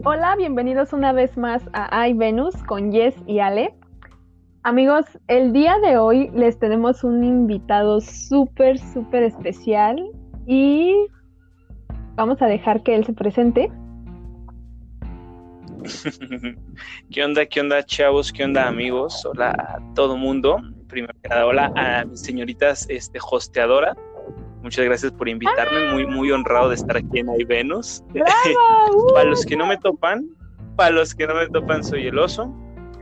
Hola, bienvenidos una vez más a iVenus con Jess y Ale. Amigos, el día de hoy les tenemos un invitado súper, súper especial y vamos a dejar que él se presente. ¿Qué onda, qué onda, chavos? ¿Qué onda, amigos? Hola a todo mundo. Primero que nada, hola a mis señoritas este, hosteadora. Muchas gracias por invitarme, muy, muy honrado de estar aquí en iVenus. para los que no me topan, para los que no me topan, soy el oso.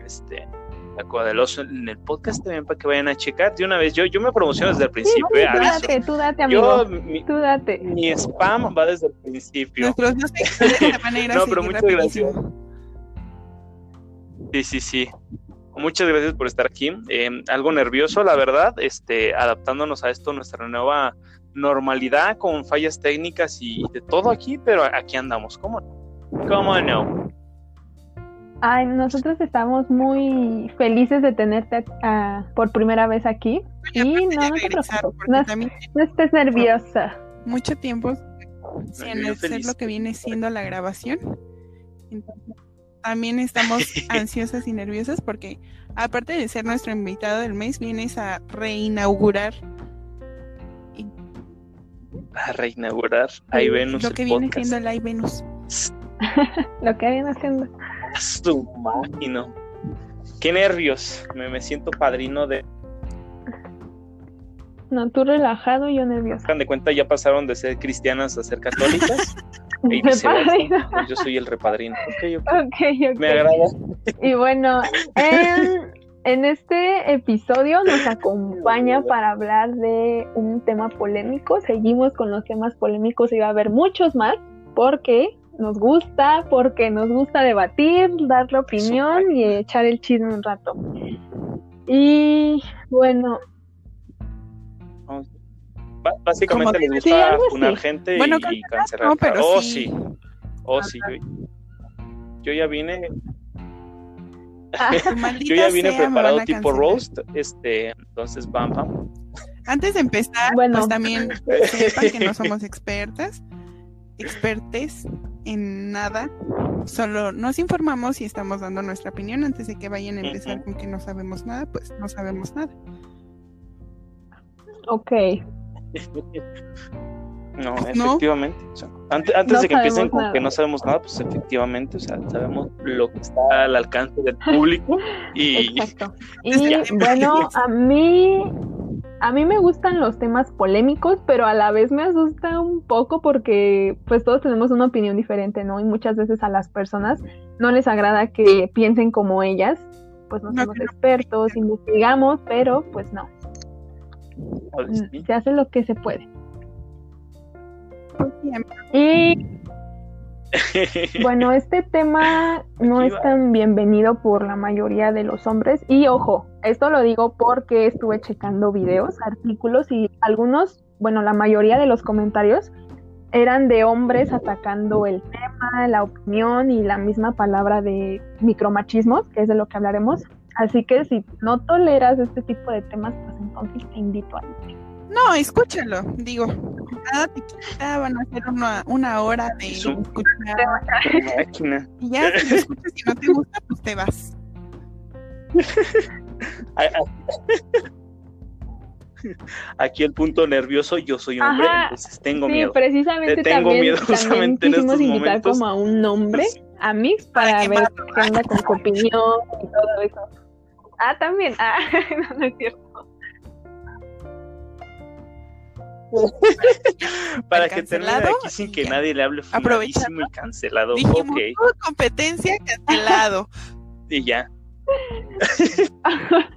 Este, la coda del oso en el podcast también para que vayan a checar. De una vez, yo, yo me promociono desde el principio. Sí, tú date, tú date, amigo. mi, tú date. Mi spam va desde el principio. no, pero muchas gracias. Sí, sí, sí. Muchas gracias por estar aquí. Eh, algo nervioso, la verdad, este, adaptándonos a esto, nuestra nueva normalidad con fallas técnicas y de todo aquí, pero aquí andamos. ¿Cómo no? ¿Cómo no? Ay, nosotros estamos muy felices de tenerte por primera vez aquí. y no, no te preocupes, no, estés nerviosa. Mucho tiempo sin hacer lo que viene siendo la grabación. también estamos ansiosas y nerviosas porque aparte de ser nuestro invitado del mes, vienes a reinaugurar a reinaugurar iVenus. Lo que viene siendo el iVenus. lo que viene siendo. Su máquina. Qué nervios. Me, me siento padrino de. No, tú relajado y yo nervioso. de cuenta, ya pasaron de ser cristianas a ser católicas. y yo soy el repadrino. Okay, okay. Okay, Me agrada. Y bueno, en, en este episodio nos acompaña para hablar de un tema polémico. Seguimos con los temas polémicos y va a haber muchos más porque nos gusta, porque nos gusta debatir, dar la opinión y echar el chisme un rato. Y bueno. Básicamente les gusta funar gente y, cancelar. oh, sí. Oh, sí. Yo, ya vine. Ah, yo ya vine preparado tipo roast. Este, entonces, bam, bam. Antes de empezar, bueno. pues también sepan que no somos expertas, expertes en nada, solo nos informamos y estamos dando nuestra opinión antes de que vayan a empezar con que no sabemos nada, pues no sabemos nada. Ok. No, efectivamente. antes, de que empiecen con que no sabemos nada, pues efectivamente, o sea, sabemos lo que está al alcance del público y... Exacto. Y bueno, a mí a mí me gustan los temas polémicos, pero a la vez me asusta un poco porque pues todos tenemos una opinión diferente, ¿no? Y muchas veces a las personas no les agrada que piensen como ellas, pues no somos expertos, investigamos, pero pues no. Mm, se hace lo que se puede. Y bueno, este tema no es tan bienvenido por la mayoría de los hombres. Y ojo, esto lo digo porque estuve checando videos, artículos y algunos, bueno, la mayoría de los comentarios eran de hombres atacando el tema, la opinión y la misma palabra de micromachismos, que es de lo que hablaremos. Así que si no toleras este tipo de temas, pues entonces te invito a no, escúchalo. Digo, nada te quita, van a hacer una, una hora de escuchar. Y ya, si lo escuchas y no te gusta, pues te vas. Aquí el punto nervioso, yo soy hombre, entonces tengo sí, miedo. precisamente tengo también, miedo justamente en estos invitar momentos. como a un hombre, a mí, para ver qué onda con su opinión y todo eso. Ah, también, ah, no, no es cierto. Para que termine aquí sin que nadie le hable fumadísimo y cancelado. Dijimos, ok. competencia cancelado. y ya.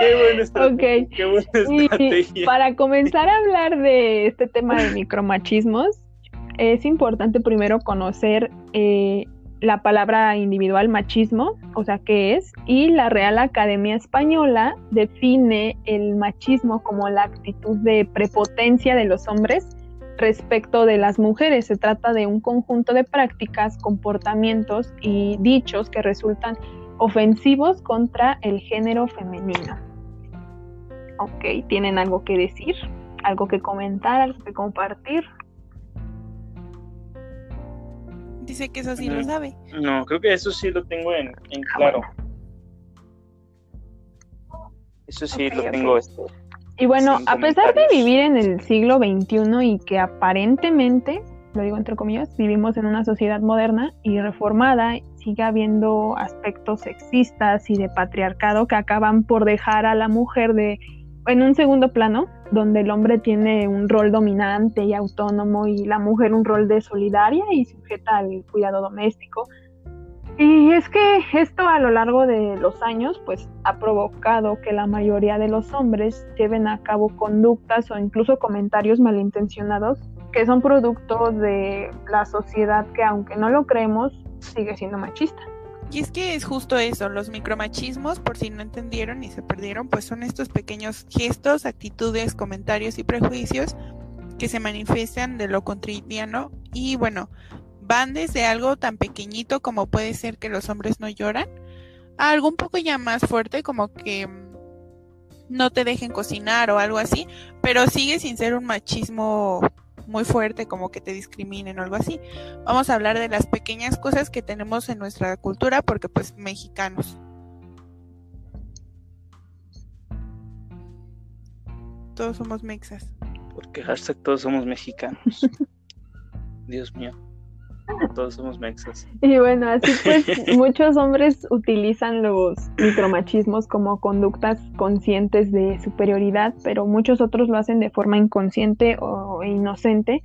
qué buena estrategia. Qué buena estrategia. para comenzar a hablar de este tema de micromachismos, es importante primero conocer eh, la palabra individual machismo, o sea, qué es, y la Real Academia Española define el machismo como la actitud de prepotencia de los hombres respecto de las mujeres. Se trata de un conjunto de prácticas, comportamientos y dichos que resultan ofensivos contra el género femenino. Ok, ¿tienen algo que decir? ¿Algo que comentar? ¿Algo que compartir? Dice que eso sí lo sabe. No, creo que eso sí lo tengo en, en ah, claro. Eso sí lo tengo. Este, y bueno, a pesar de vivir en el siglo XXI y que aparentemente, lo digo entre comillas, vivimos en una sociedad moderna y reformada, sigue habiendo aspectos sexistas y de patriarcado que acaban por dejar a la mujer de en un segundo plano, donde el hombre tiene un rol dominante y autónomo y la mujer un rol de solidaria y sujeta al cuidado doméstico. Y es que esto a lo largo de los años pues ha provocado que la mayoría de los hombres lleven a cabo conductas o incluso comentarios malintencionados que son productos de la sociedad que aunque no lo creemos sigue siendo machista. Y es que es justo eso, los micromachismos, por si no entendieron y se perdieron, pues son estos pequeños gestos, actitudes, comentarios y prejuicios que se manifiestan de lo cotidiano. Y bueno, van desde algo tan pequeñito como puede ser que los hombres no lloran, a algo un poco ya más fuerte como que mm, no te dejen cocinar o algo así, pero sigue sin ser un machismo muy fuerte como que te discriminen o algo así. Vamos a hablar de las pequeñas cosas que tenemos en nuestra cultura porque pues mexicanos. Todos somos mexas. Porque hashtag todos somos mexicanos. Dios mío. Todos somos mexas. Y bueno, así pues muchos hombres utilizan los micromachismos como conductas conscientes de superioridad, pero muchos otros lo hacen de forma inconsciente o inocente.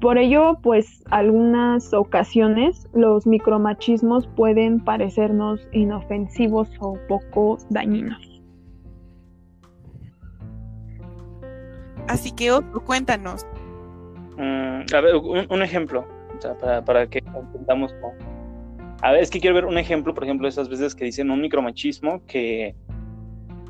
Por ello, pues algunas ocasiones los micromachismos pueden parecernos inofensivos o poco dañinos. Así que, cuéntanos. Mm, a ver, un ejemplo para, para que entendamos A ver, es que quiero ver un ejemplo, por ejemplo, de esas veces que dicen un micromachismo que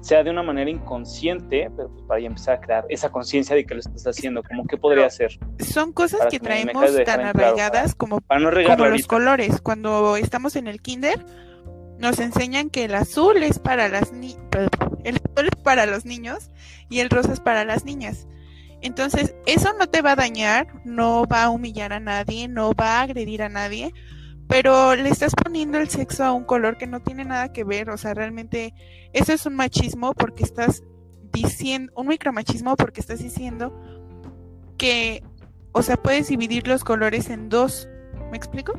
sea de una manera inconsciente, pero pues para empezar a crear esa conciencia de que lo estás haciendo, como que podría ser. Son cosas que, traemos tan arraigadas como, como los colores. Cuando estamos en el kinder, nos enseñan que el azul es para las ni el azul es para los niños y el rosa es para las niñas. Entonces, eso no te va a dañar, no va a humillar a nadie, no va a agredir a nadie, pero le estás poniendo el sexo a un color que no tiene nada que ver, o sea, realmente eso es un machismo porque estás diciendo, un micromachismo porque estás diciendo que, o sea, puedes dividir los colores en dos, ¿me explico?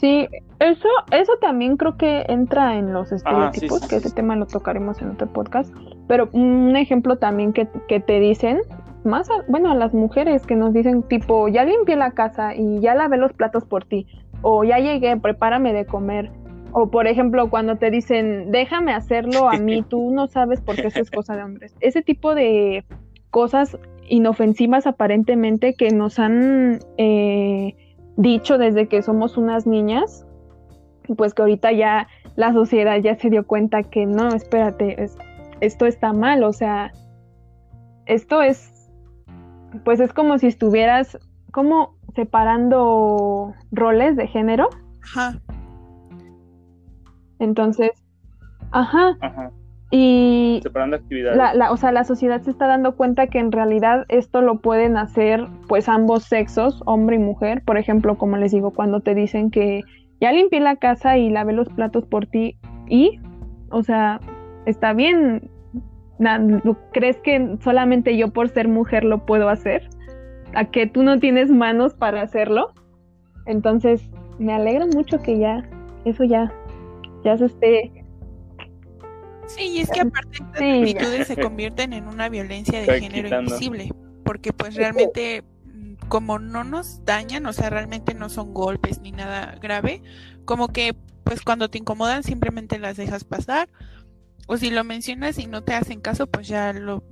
Sí, eso, eso también creo que entra en los estereotipos, que ese tema lo tocaremos en otro podcast. Pero un ejemplo también que, te dicen, más bueno, a las mujeres que nos dicen tipo, ya limpié la casa y ya lavé los platos por ti, o ya llegué, prepárame de comer. O por ejemplo, cuando te dicen, déjame hacerlo a mí, tú no sabes por qué eso es cosa de hombres. Ese tipo de cosas inofensivas aparentemente que nos han eh, dicho desde que somos unas niñas, pues que ahorita ya la sociedad ya se dio cuenta que no, espérate, esto está mal, o sea, esto es, pues es como si estuvieras como separando roles de género. Ajá. Entonces, ajá. Ajá. Y separando actividades. La, o sea, la sociedad se está dando cuenta que en realidad esto lo pueden hacer pues ambos sexos, hombre y mujer. Por ejemplo, como les digo, cuando te dicen que ya limpié la casa y lavé los platos por ti y, o sea, está bien. ¿Crees que solamente yo por ser mujer lo puedo hacer? ¿A que tú no tienes manos para hacerlo? Entonces, me alegra mucho que ya, eso ya, ya se esté Sí, y es que aparte estas actitudes se convierten en una violencia de género invisible, porque pues realmente mm, como no nos dañan, o sea, realmente no son golpes ni nada grave, como que pues cuando te incomodan simplemente las dejas pasar, o si lo mencionas y no te hacen caso, pues ya lo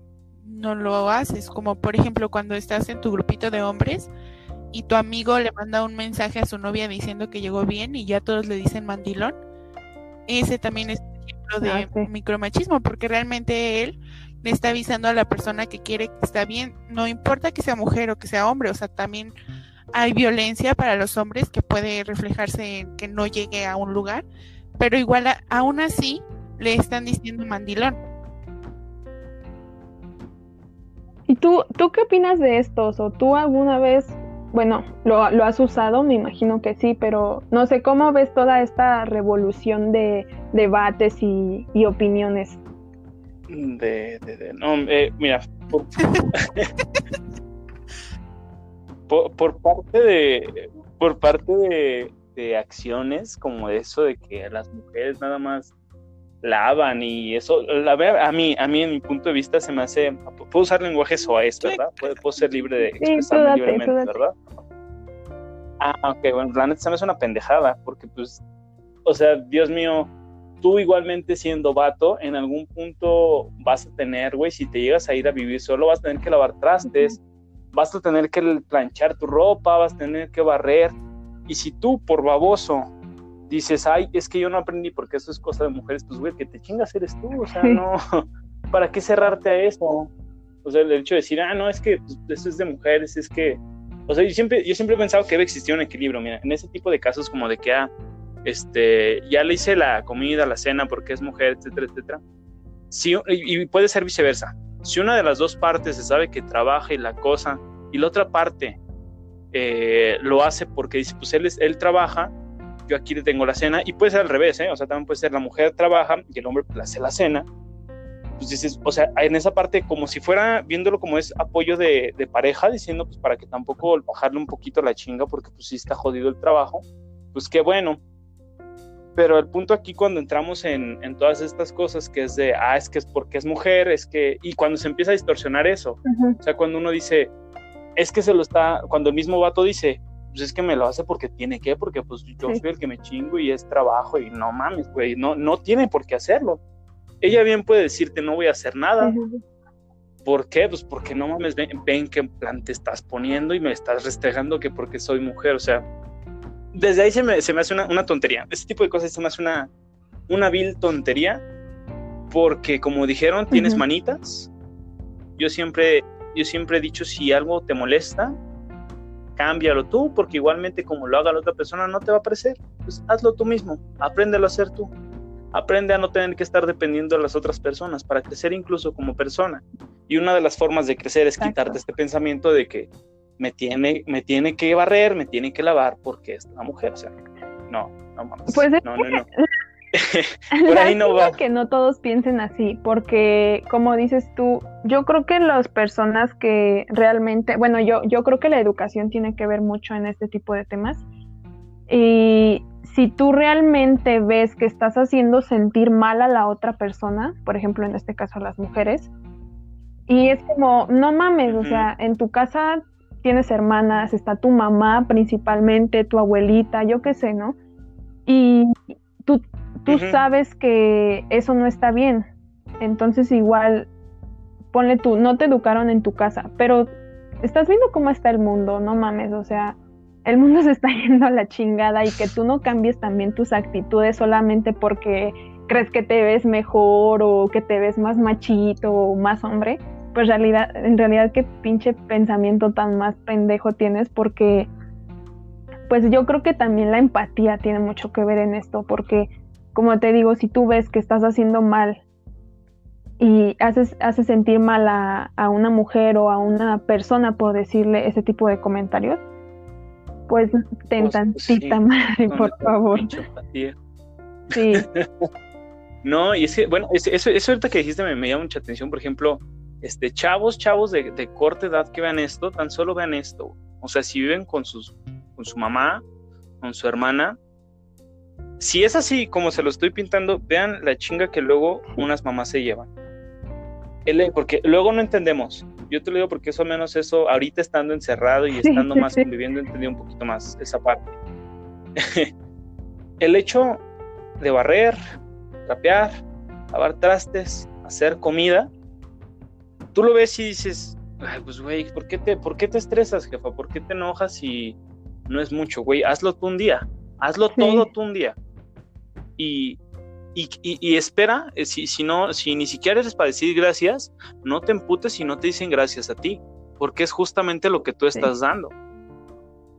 no lo haces, como por ejemplo cuando estás en tu grupito de hombres y tu amigo le manda un mensaje a su novia diciendo que llegó bien y ya todos le dicen mandilón, ese también es de ah, micromachismo, porque realmente él le está avisando a la persona que quiere que está bien, no importa que sea mujer o que sea hombre, o sea, también hay violencia para los hombres que puede reflejarse en que no llegue a un lugar, pero igual aún así le están diciendo mandilón. ¿Y tú, tú qué opinas de estos? ¿O tú alguna vez bueno, lo, lo, has usado, me imagino que sí, pero no sé cómo ves toda esta revolución de debates y, opiniones. De, de, no, eh, mira, por, parte de, por parte de, de acciones como eso de que las mujeres nada más lavan y eso, la a mí, a mí en mi punto de vista se me hace, puedo usar lenguaje soez, ¿verdad? Puedo, ser libre de expresarme libremente, ¿verdad? Ah, ok, bueno, la neta se me hace una pendejada, porque pues, o sea, Dios mío, tú igualmente siendo vato, en algún punto vas a tener, güey, si te llegas a ir a vivir solo, vas a tener que lavar trastes, vas a tener que planchar tu ropa, vas a tener que barrer, y si tú, por baboso, dices, ay, es que yo no aprendí porque eso es cosa de mujeres, pues, güey, que te chingas eres tú, o sea, no, ¿para qué cerrarte a eso? O sea, el hecho de decir, ah, no, es que pues, eso es de mujeres, es que, o sea, yo siempre, yo siempre he pensado que debe existir un equilibrio, mira, en ese tipo de casos como de que, ah, este, ya le hice la comida, la cena porque es mujer, etcétera, etcétera. Sí, y, puede ser viceversa. Si una de las dos partes se sabe que trabaja y la cosa, y la otra parte eh, lo hace porque dice, pues él, él trabaja, yo aquí le tengo la cena, y puede ser al revés, ¿eh? o sea, también puede ser la mujer trabaja y el hombre le hace la cena, pues dices, o sea, en esa parte como si fuera viéndolo como es apoyo de, pareja, diciendo pues para que tampoco bajarle un poquito la chinga porque pues sí está jodido el trabajo, pues qué bueno. Pero el punto aquí cuando entramos en, en, todas estas cosas que es de, ah, es que es porque es mujer, es que, y cuando se empieza a distorsionar eso, o sea, cuando uno dice, es que se lo está, cuando el mismo vato dice, pues es que me lo hace porque tiene que, porque pues yo soy el que me chingo y es trabajo y no mames, güey, no, no tiene por qué hacerlo. Ella bien puede decirte no voy a hacer nada. ¿Por qué? Pues porque no mames, ven, ven qué plan te estás poniendo y me estás restregando que porque soy mujer, o sea, desde ahí se me, se me hace una, tontería. Este tipo de cosas se me hace una, una vil tontería porque como dijeron, tienes manitas. Yo siempre, yo siempre he dicho, si algo te molesta, cámbialo tú, porque igualmente como lo haga la otra persona no te va a parecer. Pues hazlo tú mismo, apréndelo a hacer tú. Aprende a no tener que estar dependiendo de las otras personas para crecer incluso como persona. Y una de las formas de crecer es quitarte este pensamiento de que me tiene, me tiene que barrer, me tiene que lavar porque es una mujer. O sea, no, no mames. Pues no, no, no. Por ahí no va. que no todos piensen así, porque como dices tú, yo creo que las personas que realmente, bueno, yo, yo creo que la educación tiene que ver mucho en este tipo de temas. Y si tú realmente ves que estás haciendo sentir mal a la otra persona, por ejemplo, en este caso a las mujeres, y es como, no mames, o sea, en tu casa tienes hermanas, está tu mamá principalmente, tu abuelita, yo qué sé, ¿no? Y tú, tú sabes que eso no está bien. Entonces igual, ponle tú, no te educaron en tu casa, pero estás viendo cómo está el mundo, no mames, o sea, el mundo se está yendo a la chingada y que tú no cambies también tus actitudes solamente porque crees que te ves mejor o que te ves más machito o más hombre, pues realidad, en realidad qué pinche pensamiento tan más pendejo tienes porque pues yo creo que también la empatía tiene mucho que ver en esto porque como te digo, si tú ves que estás haciendo mal y haces, haces sentir mal a, a una mujer o a una persona por decirle ese tipo de comentarios, pues ten pues, tantita madre, por favor. Sí. no, y es que, bueno, eso, eso ahorita que dijiste me, me llama mucha atención, por ejemplo, este, chavos, chavos de, de, corta edad que vean esto, tan solo vean esto. O sea, si viven con, sus, con su mamá, con su hermana, si es así como se lo estoy pintando, vean la chinga que luego unas mamás se llevan. Porque luego no entendemos. Yo te lo digo porque eso menos eso, ahorita estando encerrado y estando más conviviendo, entendí un poquito más esa parte. El hecho de barrer, trapear, lavar trastes, hacer comida, tú lo ves y dices, pues güey, ¿por qué, te, ¿por qué te estresas, jefa? ¿Por qué te enojas si no es mucho, güey? Hazlo tú un día, hazlo todo tú un día. Y, y, espera, eh, si, si, no, si ni siquiera eres para decir gracias, no te emputes si no te dicen gracias a ti, porque es justamente lo que tú estás dando.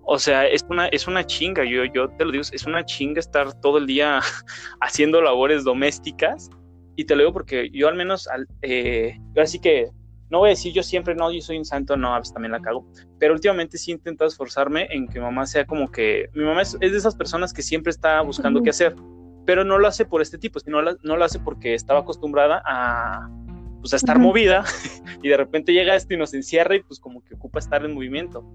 O sea, es una, es una chinga, yo, yo te lo digo, es una chinga estar todo el día haciendo labores domésticas. Y te lo digo porque yo al menos, eh, así que no voy a decir yo siempre, no, yo soy un santo, no, veces también la cago, pero últimamente sí he intentado esforzarme en que mi mamá sea como que, mi mamá es, de esas personas que siempre está buscando qué hacer, pero no lo hace por este tipo, sino no lo hace porque estaba acostumbrada a, pues, a estar movida y de repente llega esto y nos encierra y pues como que ocupa estar en movimiento,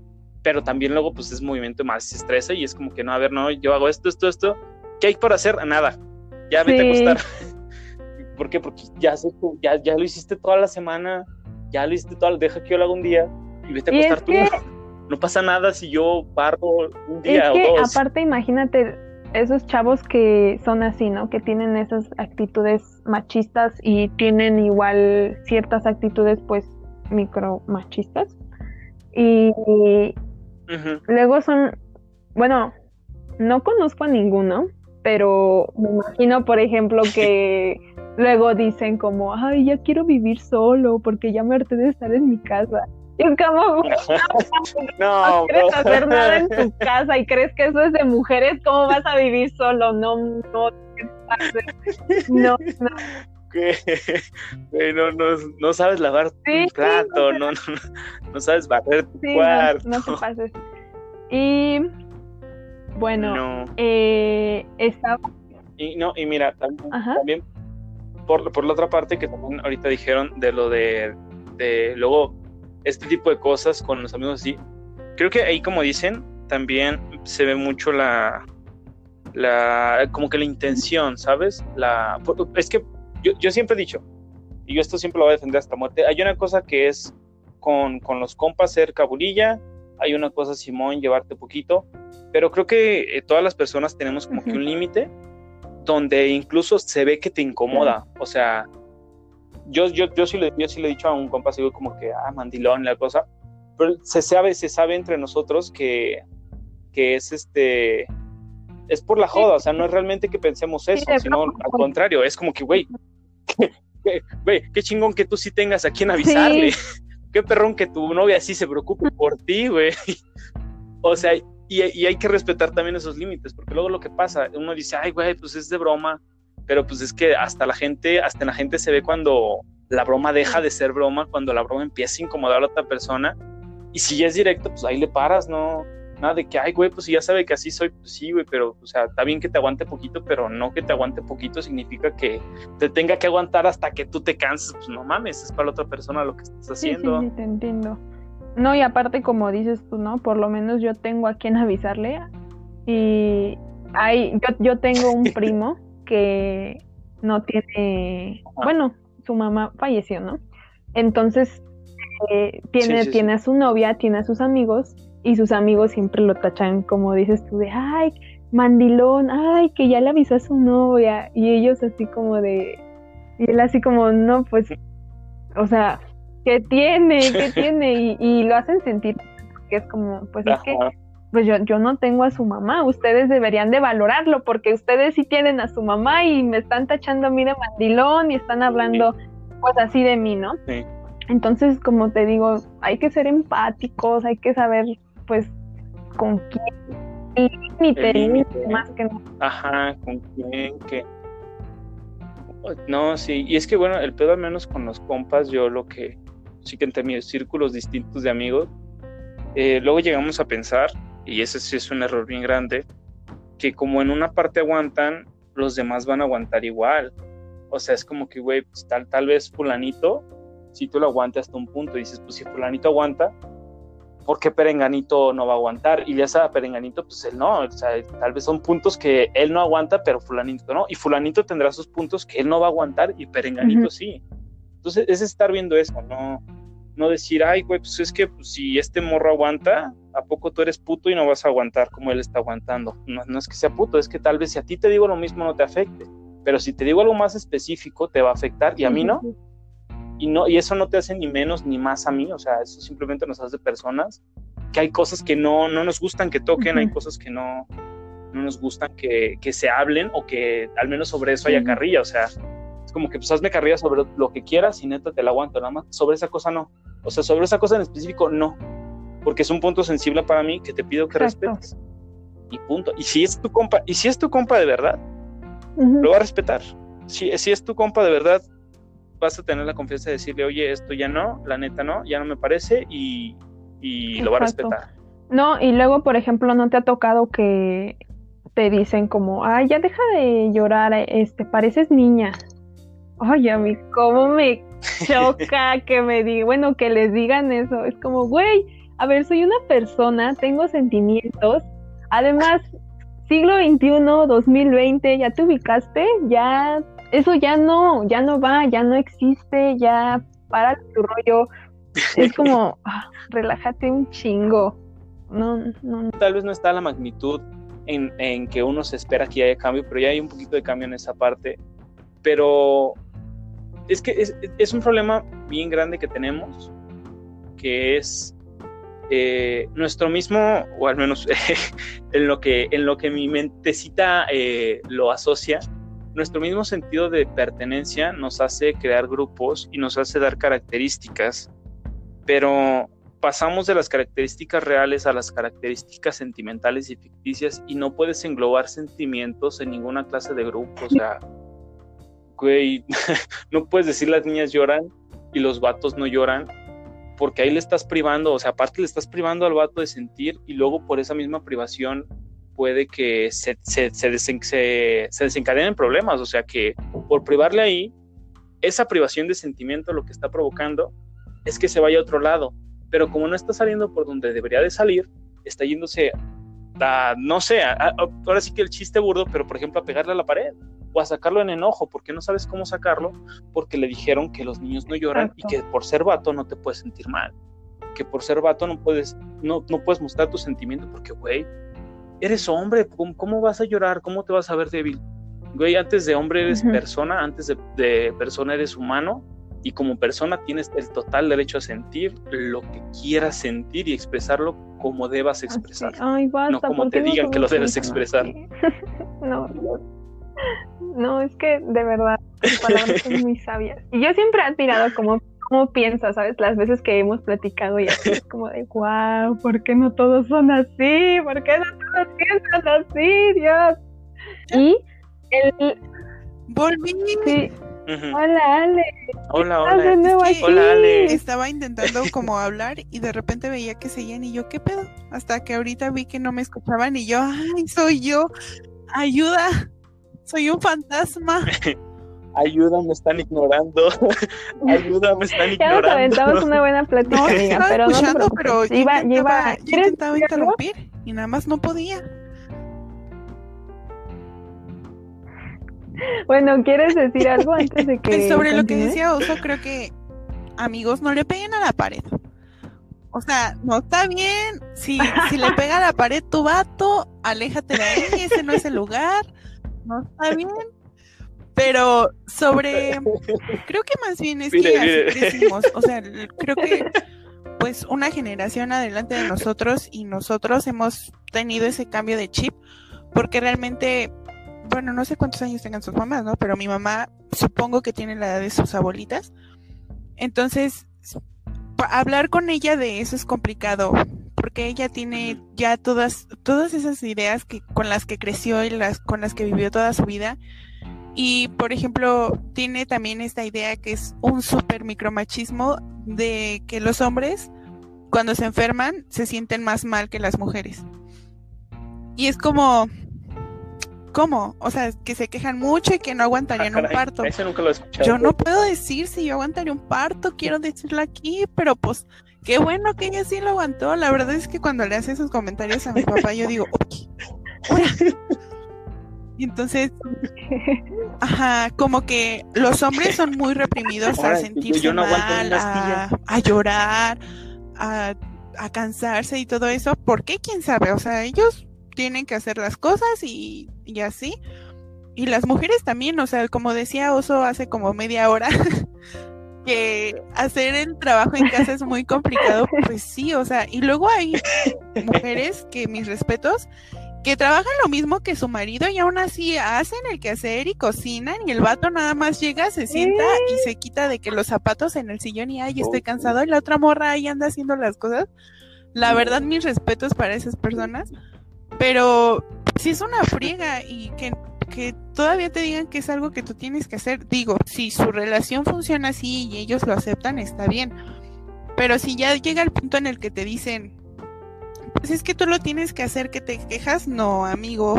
pero también luego pues es movimiento más, se estresa y es como que no, a ver, no, yo hago esto, esto, esto, ¿qué hay por hacer? Nada, ya vete a acostar. ¿Por qué? Porque ya, ya, ya lo hiciste toda la semana, ya lo hiciste todo, deja que yo lo haga un día y vete a acostar tú. No pasa nada si yo barro un día es que, Aparte, imagínate esos chavos que son así, ¿no? Que tienen esas actitudes machistas y tienen igual ciertas actitudes, pues, micro machistas. Y luego son, bueno, no conozco a ninguno, pero me imagino, por ejemplo, que luego dicen como, ay, ya quiero vivir solo porque ya me harté de estar en mi casa. Y es como, no, no quieres hacer nada en tu casa y crees que eso es de mujeres, ¿cómo vas a vivir solo? No, no, no, no. No, no, no, sabes lavar tu plato, no, no, no, sabes barrer tu cuarto. No, te pases. Y bueno, eh, estaba... Y no, y mira, también por, la otra parte que también ahorita dijeron de lo de, luego este tipo de cosas con los amigos así, creo que ahí como dicen, también se ve mucho la, la como que la intención, ¿sabes? La, es que yo, yo siempre he dicho, y yo esto siempre lo voy a defender hasta muerte, hay una cosa que es con, con los compas ser cabulilla, hay una cosa, Simón, llevarte poquito, pero creo que eh, todas las personas tenemos como que un límite donde incluso se ve que te incomoda. O sea, yo, yo, yo, sí le, yo sí le he dicho a un compa, como que, ah, mandilón, la cosa, pero se sabe, se sabe entre nosotros que, que es este, es por la joda, o sea, no es realmente que pensemos eso, sino al contrario, es como que, güey, güey, qué chingón que tú sí tengas a quien avisarle, qué perrón que tu novia sí se preocupe por ti, güey. O sea, y, hay que respetar también esos límites, porque luego lo que pasa, uno dice, ay, güey, pues es de broma, pero pues es que hasta la gente, hasta la gente se ve cuando la broma deja de ser broma, cuando la broma empieza a incomodar a la otra persona, y si ya es directo, pues ahí le paras, no, nada de que, ay, güey, pues ya sabe que así soy, pues sí, güey, pero, o sea, está bien que te aguante poquito, pero no que te aguante poquito significa que te tenga que aguantar hasta que tú te canses, pues no mames, es para la otra persona lo que estás haciendo. Sí, sí, te entiendo. No, y aparte, como dices tú, ¿no? Por lo menos yo tengo a quien avisarle. Y hay, yo, yo tengo un primo que no tiene, bueno, su mamá falleció, ¿no? Entonces, eh, tiene, tiene a su novia, tiene a sus amigos, y sus amigos siempre lo tachan, como dices tú, de, ay, mandilón, ay, que ya le avisó a su novia, y ellos así como de, y él así como, no, pues, o sea, ¿qué tiene? ¿Qué tiene? Y, lo hacen sentir que es como, pues es que pues yo, yo no tengo a su mamá, ustedes deberían de valorarlo porque ustedes sí tienen a su mamá y me están tachando a mí de mandilón y están hablando pues así de mí, ¿no? Sí. Entonces, como te digo, hay que ser empáticos, hay que saber pues con quién límite, más que no. Ajá, con quién, que no, sí, y es que bueno, el pedo al menos con los compas, yo lo que sí que entre mis círculos distintos de amigos, eh, luego llegamos a pensar, y ese sí es un error bien grande, que como en una parte aguantan, los demás van a aguantar igual. O sea, es como que, güey, pues tal, tal vez fulanito, si tú lo aguantas hasta un punto, dices, pues si fulanito aguanta, ¿por qué Perenganito no va a aguantar? Y ya sabe, Perenganito, pues él no, o sea, tal vez son puntos que él no aguanta, pero fulanito no, y fulanito tendrá sus puntos que él no va a aguantar y Perenganito sí. Entonces, es estar viendo eso, no, no decir, ay, güey, pues es que pues, si este morro aguanta, ¿a poco tú eres puto y no vas a aguantar como él está aguantando? No, no es que sea puto, es que tal vez si a ti te digo lo mismo no te afecte, pero si te digo algo más específico te va a afectar y a mí no. Y, no, y eso no te hace ni menos ni más a mí, o sea, eso simplemente nos hace personas que hay cosas que no, no nos gustan que toquen, hay cosas que no, no nos gustan que, que, se hablen o que al menos sobre eso haya carrilla, o sea, como que pues hazme carrilla sobre lo que quieras y neta te la aguanto, nada más sobre esa cosa no. O sea, sobre esa cosa en específico no, porque es un punto sensible para mí que te pido que respetes. Y punto. Y si es tu compa, y si es tu compa de verdad, lo va a respetar. Si, si es tu compa de verdad, vas a tener la confianza de decirle, oye, esto ya no, la neta no, ya no me parece y, lo va a respetar. No, y luego, por ejemplo, ¿no te ha tocado que te dicen como, ay, ya deja de llorar, este, pareces niña? Ay, a mí, ¿cómo me choca que me digan, bueno, que les digan eso? Es como, güey, a ver, soy una persona, tengo sentimientos, además, siglo XXI, 2020, ya te ubicaste, ya eso ya no, ya no va, ya no existe, ya para tu rollo. Es como, ah, relájate un chingo. No, no, Tal vez no está la magnitud en, en, que uno se espera que haya cambio, pero ya hay un poquito de cambio en esa parte. Pero es que es, es un problema bien grande que tenemos, que es eh, nuestro mismo, o al menos en, lo que, en lo que mi mentecita eh, lo asocia, nuestro mismo sentido de pertenencia nos hace crear grupos y nos hace dar características, pero pasamos de las características reales a las características sentimentales y ficticias y no puedes englobar sentimientos en ninguna clase de grupo, o sea, güey, no puedes decir las niñas lloran y los vatos no lloran, porque ahí le estás privando, o sea, aparte le estás privando al vato de sentir y luego por esa misma privación puede que se, se, desencadenen problemas, o sea que por privarle ahí, esa privación de sentimiento lo que está provocando es que se vaya a otro lado, pero como no está saliendo por donde debería de salir, está yéndose a, no sé, ahora sí que el chiste burdo, pero por ejemplo a pegarle a la pared o a sacarlo en enojo, porque no sabes cómo sacarlo, porque le dijeron que los niños no lloran y que por ser vato no te puedes sentir mal, que por ser vato no puedes, no, no puedes mostrar tu sentimiento, porque, güey, eres hombre, ¿cómo, vas a llorar? ¿Cómo te vas a ver débil? Güey, antes de hombre eres persona, antes de, persona eres humano, y como persona tienes el total derecho a sentir lo que quieras sentir y expresarlo como debas expresar. Ay, basta, no como te digan que lo debes expresar. no, no, es que de verdad tus palabras son muy sabias. Y yo siempre he admirado cómo, cómo piensas, ¿sabes? Las veces que hemos platicado y así es como de, wow, ¿por qué no todos son así? ¿Por qué no todos piensan así, Dios? Y el... Volví. Sí. Hola Ale. Hola, hola. hola Ale. Estaba intentando como hablar y de repente veía que seguían y yo, ¿qué pedo? Hasta que ahorita vi que no me escuchaban y yo, ay, soy yo. Ayuda. Soy un fantasma. Ayuda, me están ignorando. Ayuda, me están ignorando. Ya nos aventamos una buena plática, no, amiga, pero escuchando, no pero iba, iba, yo intentaba interrumpir y nada más no podía. Bueno, ¿quieres decir algo antes de que sobre lo que decía Oso, creo que amigos no le peguen a la pared. O sea, no está bien. Si, si le pega a la pared tu vato, aléjate de ahí, ese no es el lugar no está bien. Pero sobre, creo que más bien es que así crecimos, o sea, creo que pues una generación adelante de nosotros y nosotros hemos tenido ese cambio de chip, porque realmente, bueno, no sé cuántos años tengan sus mamás, ¿no? Pero mi mamá supongo que tiene la edad de sus abuelitas. Entonces, hablar con ella de eso es complicado, porque ella tiene ya todas, todas esas ideas que, con las que creció y las, con las que vivió toda su vida. Y, por ejemplo, tiene también esta idea que es un súper micromachismo de que los hombres, cuando se enferman, se sienten más mal que las mujeres. Y es como, ¿cómo? O sea, que se quejan mucho y que no aguantarían un parto. yo no puedo decir si yo aguantaría un parto, quiero decirlo aquí, pero pues Qué bueno que ella sí lo aguantó. La verdad es que cuando le hace esos comentarios a mi papá, yo digo, Y entonces, ajá, como que los hombres son muy reprimidos a sentirse mal, a, llorar, a, a, cansarse y todo eso. ¿Por qué? ¿Quién sabe? O sea, ellos tienen que hacer las cosas y, y así. Y las mujeres también, o sea, como decía Oso hace como media hora, que hacer el trabajo en casa es muy complicado, pues sí, o sea, y luego hay mujeres que mis respetos que trabajan lo mismo que su marido y aún así hacen el quehacer y cocinan y el vato nada más llega, se sienta y se quita de que los zapatos en el sillón y ay, estoy cansado y la otra morra ahí anda haciendo las cosas. La verdad, mis respetos para esas personas, pero si es una friega y que que todavía te digan que es algo que tú tienes que hacer. Digo, si su relación funciona así y ellos lo aceptan, está bien. Pero si ya llega el punto en el que te dicen, pues es que tú lo tienes que hacer, que te quejas, no, amigo,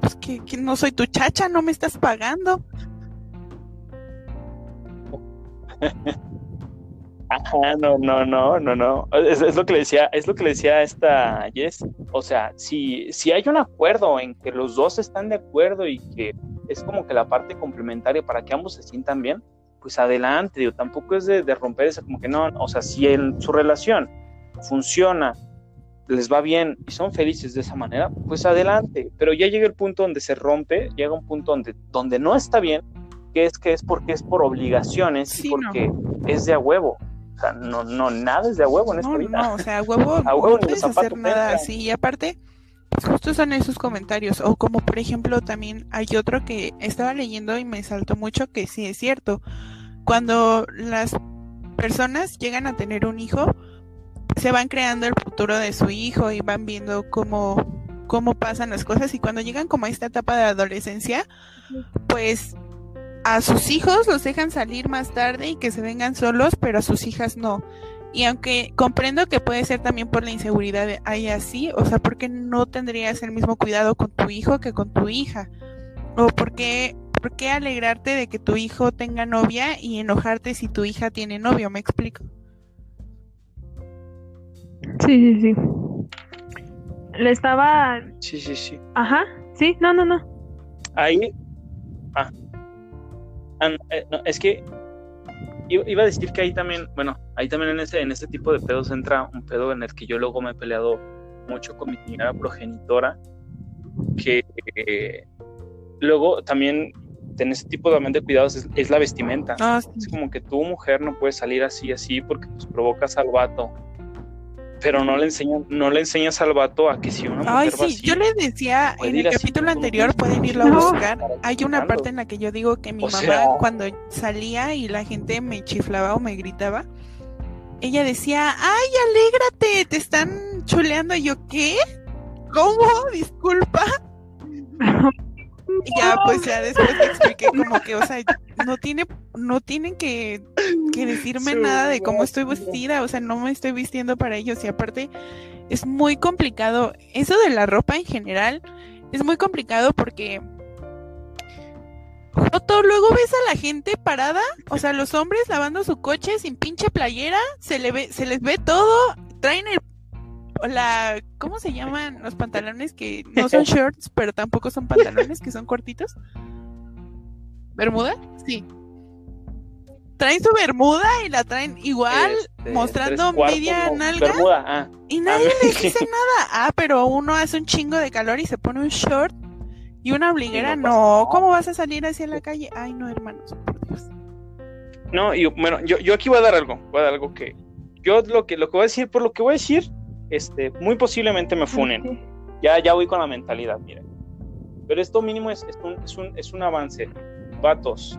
pues que, no soy tu chacha, no me estás pagando. Ajá, no, no, no, no, no. Es, lo que le decía, es lo que le decía esta Jess. O sea, si, si hay un acuerdo en que los dos están de acuerdo y que es como que la parte complementaria para que ambos se sientan bien, pues adelante, digo, tampoco es de, romper esa, como que no, o sea, si en su relación funciona, les va bien y son felices de esa manera, pues adelante, pero ya llega el punto donde se rompe, llega un punto donde, donde no está bien, que es que es porque es por obligaciones y porque es de a huevo. O sea, no, no, nada es de a huevo en esta no, vida. No, o sea, a huevo, no puedes hacer nada así. Y aparte, pues justo son esos comentarios. O como por ejemplo, también hay otro que estaba leyendo y me saltó mucho que sí es cierto. Cuando las personas llegan a tener un hijo, se van creando el futuro de su hijo y van viendo cómo, cómo pasan las cosas. Y cuando llegan como a esta etapa de adolescencia, pues a sus hijos los dejan salir más tarde y que se vengan solos, pero a sus hijas no. Y aunque comprendo que puede ser también por la inseguridad de hay así, o sea, ¿por qué no tendrías el mismo cuidado con tu hijo que con tu hija? ¿O por qué, por qué alegrarte de que tu hijo tenga novia y enojarte si tu hija tiene novio? ¿Me explico? Sí, sí, sí. Le estaba... Sí, sí, sí. Ajá, sí, no, no, no. Ahí... Ah, Ah, eh, es que iba a decir que ahí también, bueno, ahí también en este, en este tipo de pedos entra un pedo en el que yo luego me he peleado mucho con mi señora progenitora, que luego también en ese tipo también de cuidados es, la vestimenta. Ah, es como que tu mujer no puede salir así, así, porque pues provocas al vato pero no le enseñan, no le enseñas al vato a que si una mujer Ay, sí, yo le decía en el capítulo anterior, pueden irlo a buscar. Hay una parte en la que yo digo que mi mamá cuando salía y la gente me chiflaba o me gritaba, ella decía, ay, alégrate, te están chuleando. Y yo, ¿qué? ¿Cómo? Disculpa. ya, pues ya después te expliqué como que, o sea, no tiene, no tienen que, decirme nada de cómo estoy vestida, o sea, no me estoy vistiendo para ellos y aparte es muy complicado. Eso de la ropa en general es muy complicado porque Joto, luego ves a la gente parada, o sea, los hombres lavando su coche sin pinche playera, se le ve, se les ve todo, traen el la, ¿cómo se llaman los pantalones que no son shorts, pero tampoco son pantalones, que son cortitos? ¿Bermuda? Sí. Traen su bermuda y la traen igual, este, mostrando media nalga. Ah. Y nadie ah, les dice nada. Ah, pero uno hace un chingo de calor y se pone un short y una obliguera. No, ¿cómo vas a salir hacia la calle? Ay, no, hermanos, por Dios. No, y bueno, yo, yo aquí voy a dar algo, voy a dar algo que yo lo que lo que voy a decir, por lo que voy a decir, este, muy posiblemente me funen. Ya, ya voy con la mentalidad, miren. Pero esto mínimo es, es, un, es, un, es un avance. Vatos,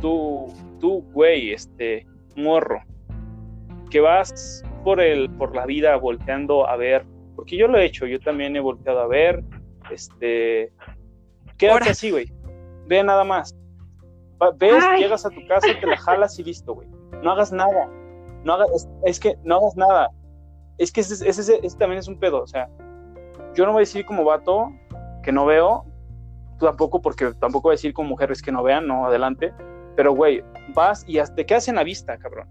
tú, tú, güey, este, morro, que vas por, el, por la vida volteando a ver, porque yo lo he hecho, yo también he volteado a ver, este, quédate así, güey, ve nada más. Ves, llegas a tu casa, te la jalas y listo, güey. No hagas nada. No hagas, es que no hagas nada es que ese, ese, también es un pedo, o sea, yo no voy a decir como vato que no veo, tú tampoco, porque tampoco voy a decir como mujeres que no vean, no, adelante, pero güey, vas y te quedas en la vista, cabrón.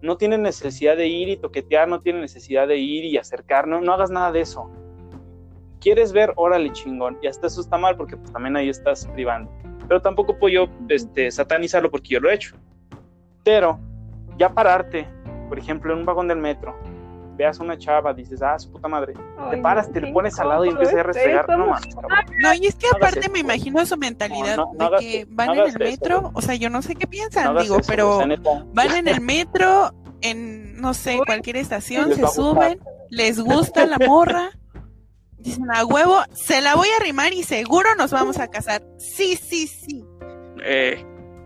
No tienes necesidad de ir y toquetear, no tienes necesidad de ir y acercar, no, hagas nada de eso. ¿Quieres ver? Órale, chingón. Y hasta eso está mal porque pues, también ahí estás privando. Pero tampoco puedo yo este, satanizarlo porque yo lo he hecho. Pero ya pararte, por ejemplo, en un vagón del metro, veas una chava, dices, ah, su puta madre, te paras, te le pones al lado y empiezas a restregar, no mames, No, y es que aparte me imagino su mentalidad de que van en el metro, o sea, yo no sé qué piensan, digo, pero van en el metro, en, no sé, cualquier estación, se suben, les gusta la morra, dicen, a huevo, se la voy a arrimar y seguro nos vamos a casar. Sí, sí, sí. Eh,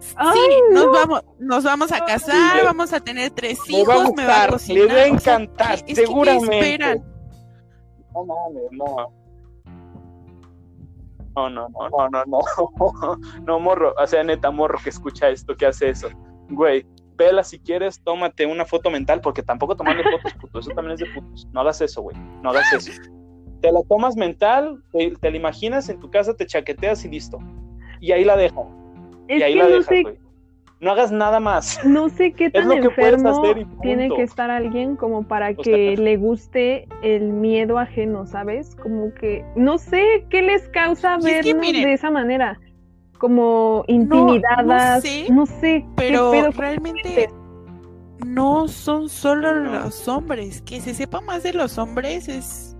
sí, nos vamos, nos vamos a casar, vamos a tener tres hijos, me va a cocinar. Le va a encantar, seguramente. No mames, no. No, no, no, no, no, no. No, morro. O sea, neta, morro que escucha esto, que hace eso. Güey, vela si quieres, tómate una foto mental, porque tampoco tomarle fotos, puto. Eso también es de putos. No hagas eso, güey. No hagas eso. Te la tomas mental, te, la imaginas en tu casa, te chaqueteas y listo. Y ahí la dejo. Y ahí la dejas, güey no hagas nada más. No sé qué tan enfermo tiene que estar alguien como para que le guste el miedo ajeno, ¿sabes? Como que no sé qué les causa vernos de esa manera, como intimidadas, no, sé, pero realmente no son solo los hombres, que se sepa más de los hombres es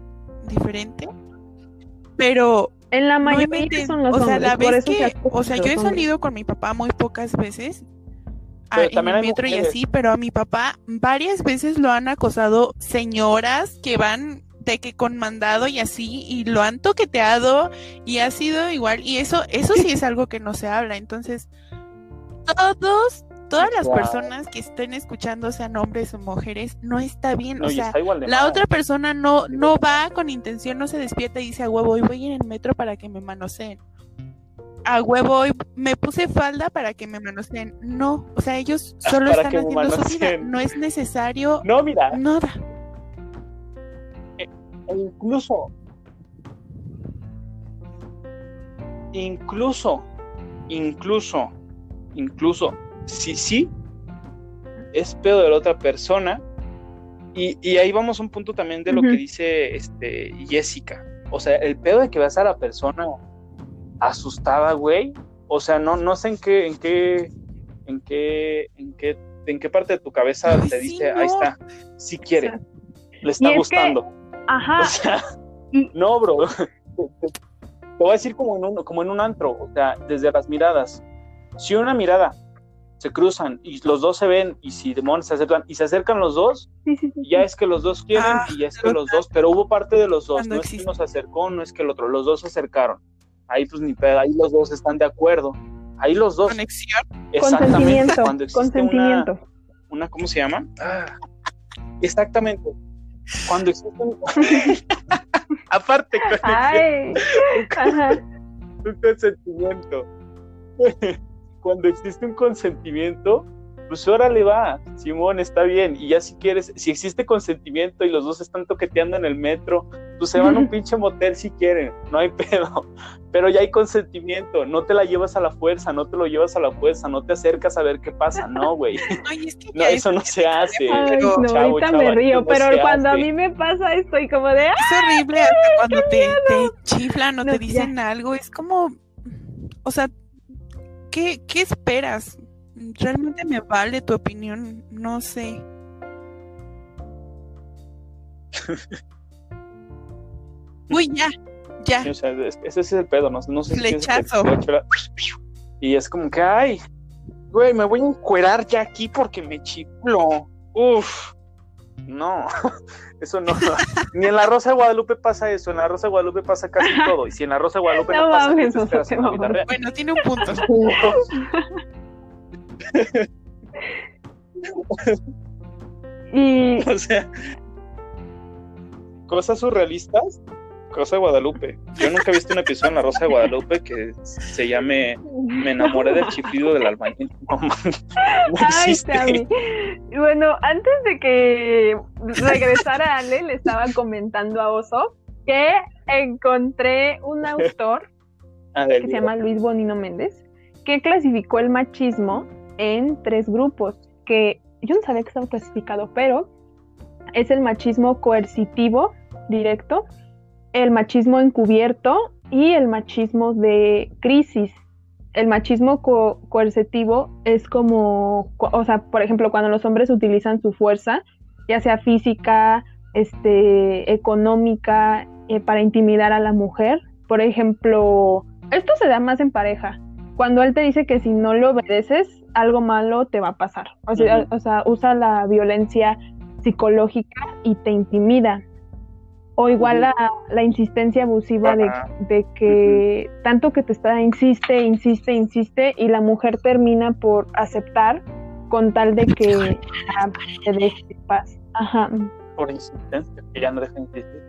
diferente, pero en la mayoría son los o sea, la vez que, o sea, yo he salido con mi papá muy pocas veces a, en el metro y así, pero a mi papá varias veces lo han acosado señoras que van de que con mandado y así y lo han toqueteado y ha sido igual y eso eso sí es algo que no se habla, entonces todos todas las personas que estén escuchando, sean hombres o mujeres, no está bien. o sea, la otra persona no, no va con intención, no se despierta y dice a huevo, hoy voy en el metro para que me manoseen. A huevo, hoy me puse falda para que me manoseen. No, o sea, ellos solo están haciendo su vida. No es necesario no, mira. nada. E, incluso, incluso, incluso, incluso sí, sí, es pedo de la otra persona. Y, ahí vamos a un punto también de lo que dice este, Jessica. O sea, el pedo de que vas a la persona asustada, güey. O sea, no, no sé en qué, en qué, en qué, en qué, en qué parte de tu cabeza te dice, ahí está, si quiere, le está gustando. ajá. O sea, no, bro. Te, voy a decir como en un, como en un antro, o sea, desde las miradas. Si una mirada se cruzan y los dos se ven y si demonios se acercan y se acercan los dos, ya es que los dos quieren ah, y ya es que los dos, pero hubo parte de los dos, no es que uno se acercó, no es que el otro, los dos se acercaron. Ahí pues ni pedo, ahí los dos están de acuerdo. Ahí los dos. Conexión. Exactamente. Cuando Consentimiento. Una, ¿cómo se llama? Ah, exactamente. Cuando existe un... Aparte, Ay, un consentimiento cuando existe un consentimiento, pues órale va, Simón, está bien. Y ya si quieres, si existe consentimiento y los dos están toqueteando en el metro, pues se van a un pinche motel si quieren, no hay pedo. Pero ya hay consentimiento, no te la llevas a la fuerza, no te lo llevas a la fuerza, no te acercas a ver qué pasa, no, güey. no, eso no se hace. Ay, no, ahorita me río, pero cuando a mí me pasa estoy como de... Es horrible hasta cuando te, te, chiflan o te dicen algo, es como... O sea, ¿qué, esperas? Realmente me vale tu opinión, no sé. Uy, ya, ya. ese es el pedo, no, no sé Flechazo. y es como que, ay, güey, me voy a encuerar ya aquí porque me chiflo. Uf. No, eso no. Ni en la Rosa de Guadalupe pasa eso. En la Rosa de Guadalupe pasa casi todo. Y si en la Rosa de Guadalupe no, pasa, Bueno, tiene un punto. y... O sea, cosas surrealistas Rosa de Guadalupe. Yo nunca he visto un episodio en La Rosa de Guadalupe que se llame Me enamoré del chiflido del albañil. Ay, bueno, antes de que regresara Ale, le estaba comentando a Oso que encontré un autor que se llama Luis Bonino Méndez que clasificó el machismo en tres grupos que yo no sabía que estaba clasificado, pero es el machismo coercitivo directo, el machismo encubierto y el machismo de crisis. El machismo coercitivo es como, o sea, por ejemplo, cuando los hombres utilizan su fuerza, ya sea física, este, económica, eh, para intimidar a la mujer. Por ejemplo, esto se da más en pareja. Cuando él te dice que si no le obedeces, algo malo te va a pasar. O sea, o sea usa la violencia psicológica y te intimida. O igual la, la insistencia abusiva de, de que tanto que te está, insiste, insiste, insiste, y la mujer termina por aceptar con tal de que te deje paz. Ajá. Por insistencia, que ya no deja insistir.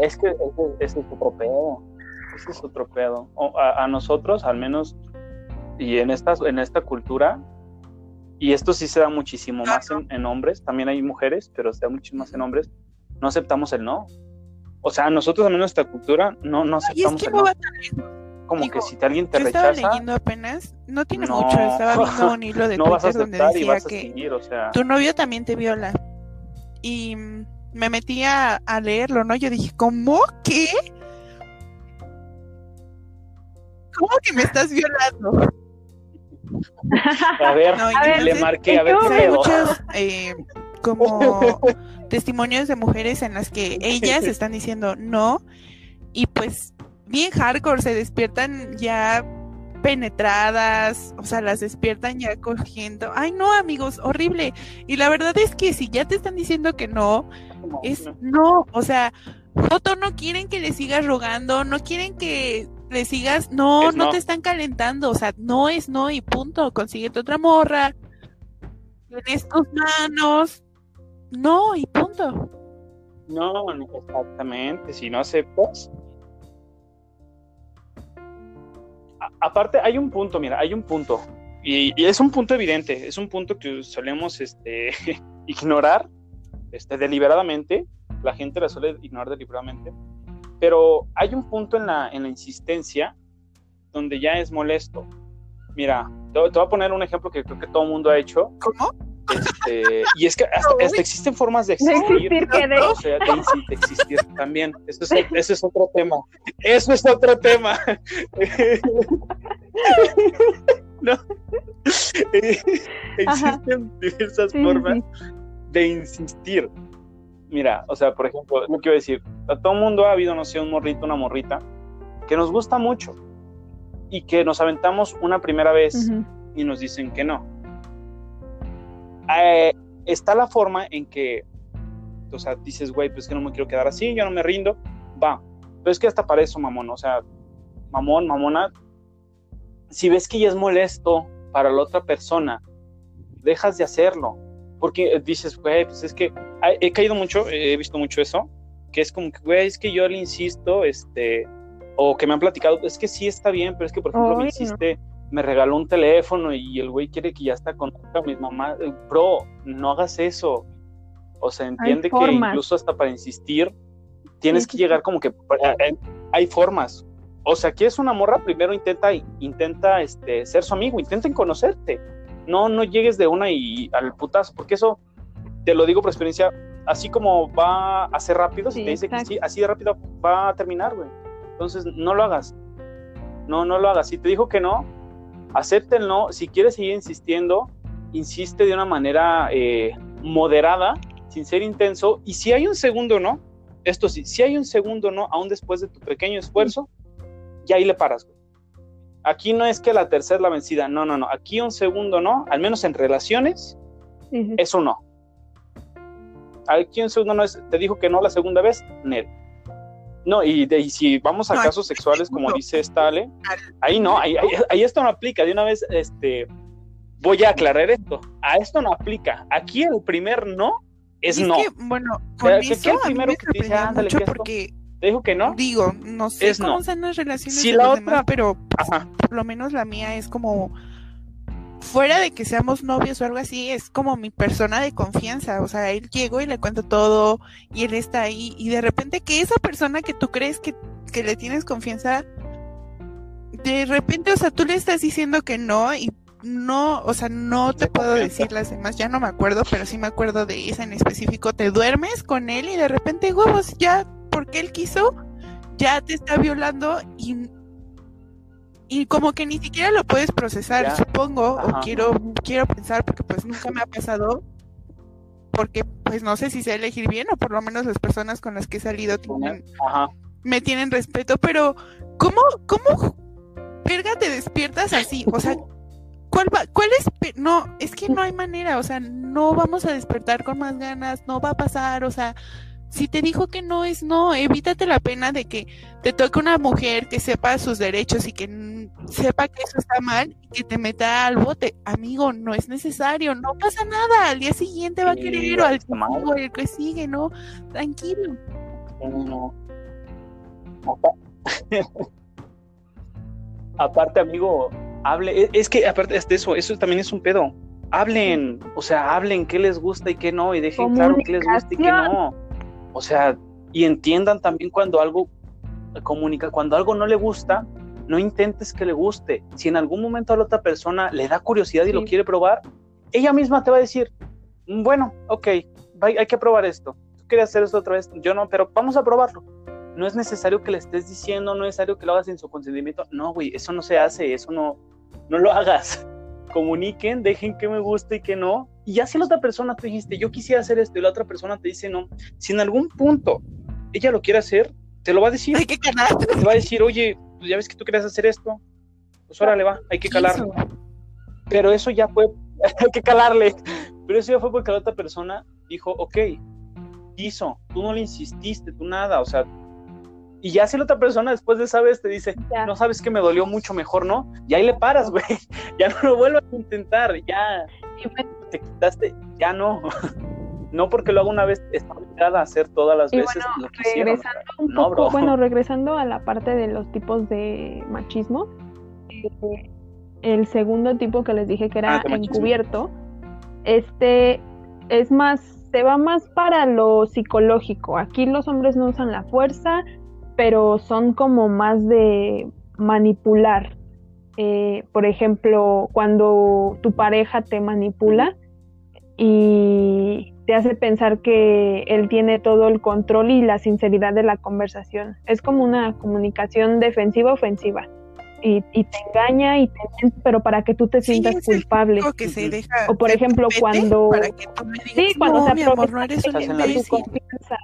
Es que ese, es otro pedo. ese es otro pedo. a, nosotros, al menos, y en esta, en esta cultura, y esto sí se da muchísimo más en, hombres, también hay mujeres, pero se da muchísimo más en hombres, no aceptamos el no. O sea, nosotros, al menos en esta cultura, no, no aceptamos el no como que si alguien te yo rechaza. Estaba leyendo apenas, no tiene mucho, estaba viendo un hilo de no Twitter donde decía que o sea... tu novio también te viola. Y me metí a, leerlo, ¿no? Yo dije, ¿cómo? ¿Qué? ¿Cómo que me estás violando? A ver, le marqué, a ver qué Hay muchos eh, como testimonios de mujeres en las que ellas están diciendo no y pues bien hardcore, se despiertan ya penetradas, o sea, las despiertan ya cogiendo. Ay, no, amigos, horrible. Y la verdad es que si ya te están diciendo que no, es no, o sea, Joto no quieren que le sigas rogando, no quieren que le sigas, no, no, te están calentando, o sea, no es no y punto, consíguete otra morra, tienes tus manos, no y punto. No, exactamente, si no aceptas, aparte hay un punto, mira, hay un punto. Y, es un punto evidente, es un punto que solemos este, ignorar este, deliberadamente. La gente la suele ignorar deliberadamente. Pero hay un punto en la, en la insistencia donde ya es molesto. Mira, te, te voy a poner un ejemplo que creo que todo el mundo ha hecho. ¿Cómo? Este, y es que hasta, existen formas de existir. De existir de... O sea, de, existir también. Eso es, eso es otro tema. Eso es otro tema. no. existen diversas formas de insistir. Mira, o sea, por ejemplo, lo que iba a decir, a todo mundo ha habido, no sé, un morrito, una morrita, que nos gusta mucho y que nos aventamos una primera vez y nos dicen que no eh, está la forma en que, o sea, dices, güey, pues que no me quiero quedar así, yo no me rindo, va. Pero es que hasta para eso, mamón, o sea, mamón, mamona, si ves que ya es molesto para la otra persona, dejas de hacerlo. Porque dices, güey, pues es que he caído mucho, he visto mucho eso, que es como que, güey, es que yo le insisto, este, o que me han platicado, es que sí está bien, pero es que, por ejemplo, me insiste me regaló un teléfono y el güey quiere que ya está con mi mamá. Bro, no hagas eso. O sea, entiende que incluso hasta para insistir, tienes que llegar como que eh, eh, hay formas. O sea, es una morra, primero intenta, intenta este, ser su amigo, intenten conocerte. No, no llegues de una y al putazo, porque eso, te lo digo por experiencia, así como va a ser rápido, si te dice que sí, así de rápido va a terminar, güey. Entonces, no lo hagas. No, no lo hagas. Si te dijo que no, acéptenlo, si quieres seguir insistiendo, insiste de una manera eh, moderada, sin ser intenso, y si hay un segundo no, esto sí, si hay un segundo no, aún después de tu pequeño esfuerzo, ya ahí le paras. Aquí no es que la tercera es la vencida, no, no, no, aquí un segundo no, al menos en relaciones, eso no. Aquí un segundo no es, te dijo que no la segunda vez, net no, y, de, si vamos a casos sexuales, como dice esta Ale, ahí no, ahí, ahí, esto no aplica. De una vez, este, voy a aclarar esto. A esto no aplica. Aquí el primer no es, no. Que, bueno, con eso mucho porque te dijo que no. Digo, no sé cómo no. son las relaciones si la otra, pero por lo menos la mía es como fuera de que seamos novios o algo así, es como mi persona de confianza. O sea, él llegó y le cuento todo y él está ahí. Y de repente que esa persona que tú crees que, que le tienes confianza, de repente, o sea, tú le estás diciendo que no y no, o sea, no te puedo decir las demás, ya no me acuerdo, pero sí me acuerdo de esa en específico. Te duermes con él y de repente, huevos, ya, porque él quiso, ya te está violando y y como que ni siquiera lo puedes procesar, supongo, o quiero, quiero pensar, porque pues nunca me ha pasado, porque pues no sé si sé elegir bien, o por lo menos las personas con las que he salido tienen, me tienen respeto, pero ¿cómo, cómo, verga, te despiertas así? O sea, ¿cuál va, cuál es, no, es que no hay manera, o sea, no vamos a despertar con más ganas, no va a pasar, o sea, si te dijo que no es no, evítate la pena de que te toque una mujer que sepa sus derechos y que sepa que eso está mal y que te meta al bote. Amigo, no es necesario, no pasa nada. Al día siguiente va a querer o al el que sigue, ¿no? Tranquilo. No, aparte, amigo, hable. Es que aparte de eso, eso también es un pedo. Hablen, o sea, hablen qué les gusta y qué no, y dejen claro qué les gusta y qué no. O sea, y entiendan también cuando algo comunica, cuando algo no le gusta, no intentes que le guste. Si en algún momento a la otra persona le da curiosidad y lo quiere probar, ella misma te va a decir, mm, bueno, ok, hay que probar esto. Tú quieres hacer esto otra vez, yo no, pero vamos a probarlo. No es necesario que le estés diciendo, no es necesario que lo hagas sin su consentimiento. No, güey, eso no se hace, eso no, no lo hagas. Comuniquen, dejen que me guste y que no. Y ya si la otra persona te dijiste, yo quisiera hacer esto y la otra persona te dice no, si en algún punto ella lo quiere hacer, te lo va a decir. Hay que calar. Te va a decir, oye, pues ya ves que tú querías hacer esto, pues órale va, hay que calar. Pero eso ya fue, hay que calarle. Pero eso ya fue porque la otra persona dijo, ok, hizo, tú no le insististe, tú nada, o sea, y ya si la otra persona después de esa vez te dice, no sabes que me dolió mucho mejor, ¿no? Y ahí le paras, güey. Ya no lo vuelvas a intentar, ya te quitaste, ya no. No porque lo haga una vez, está obligada a hacer todas las veces lo que regresando un poco, Bueno, regresando a la parte de los tipos de machismo, eh, el segundo tipo que les dije que era ah, encubierto, este es más, se va más para lo psicológico. Aquí los hombres no usan la fuerza, pero son como más de manipular. Eh, por ejemplo, cuando tu pareja te manipula y te hace pensar que él tiene todo el control y la sinceridad de la conversación. Es como una comunicación defensiva-ofensiva. Y, te engaña y te pero para que tú te sientas culpable. o por ejemplo, cuando sí, cuando se aprovecha de tu confianza.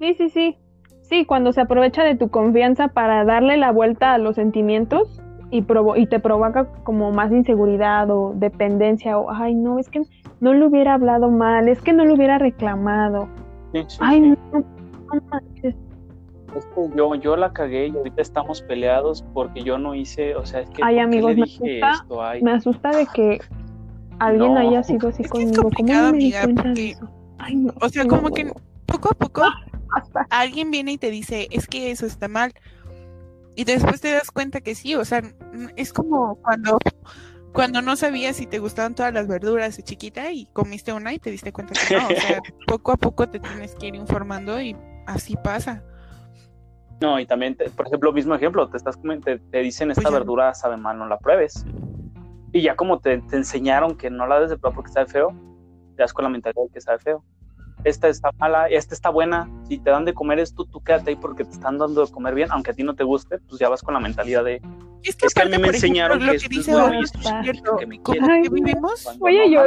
Sí, sí, sí. Sí, cuando se aprovecha de tu confianza para darle la vuelta a los sentimientos y, y te provoca como más inseguridad o dependencia o, ay, no, es que no le hubiera hablado mal, es que no le hubiera reclamado. ay, no, Es que yo, yo la cagué y ahorita estamos peleados porque yo no hice, o sea, es que... Ay, amigos, me asusta, me asusta de que alguien haya sido así conmigo. ¿Cómo me di cuenta de eso? Ay, no, o sea, como que poco a poco alguien viene y te dice, es que eso está mal. Y después te das cuenta que sí, o sea, es como cuando, cuando no sabías si te gustaban todas las verduras de chiquita y comiste una y te diste cuenta que no, o sea, poco a poco te tienes que ir informando y así pasa. No, y también, por ejemplo, mismo ejemplo, te estás te, te dicen esta pues verdura sabe mal, no la pruebes. Y ya como te, te enseñaron que no la des de prueba porque sabe feo, te das con la mentalidad de que sabe feo esta está mala, esta está buena, si te dan de comer esto, tú quédate ahí porque te están dando de comer bien, aunque a ti no te guste, pues ya vas con la mentalidad de... Es que, a mí me enseñaron que, esto es bueno que me quieren. vivimos, oye, yo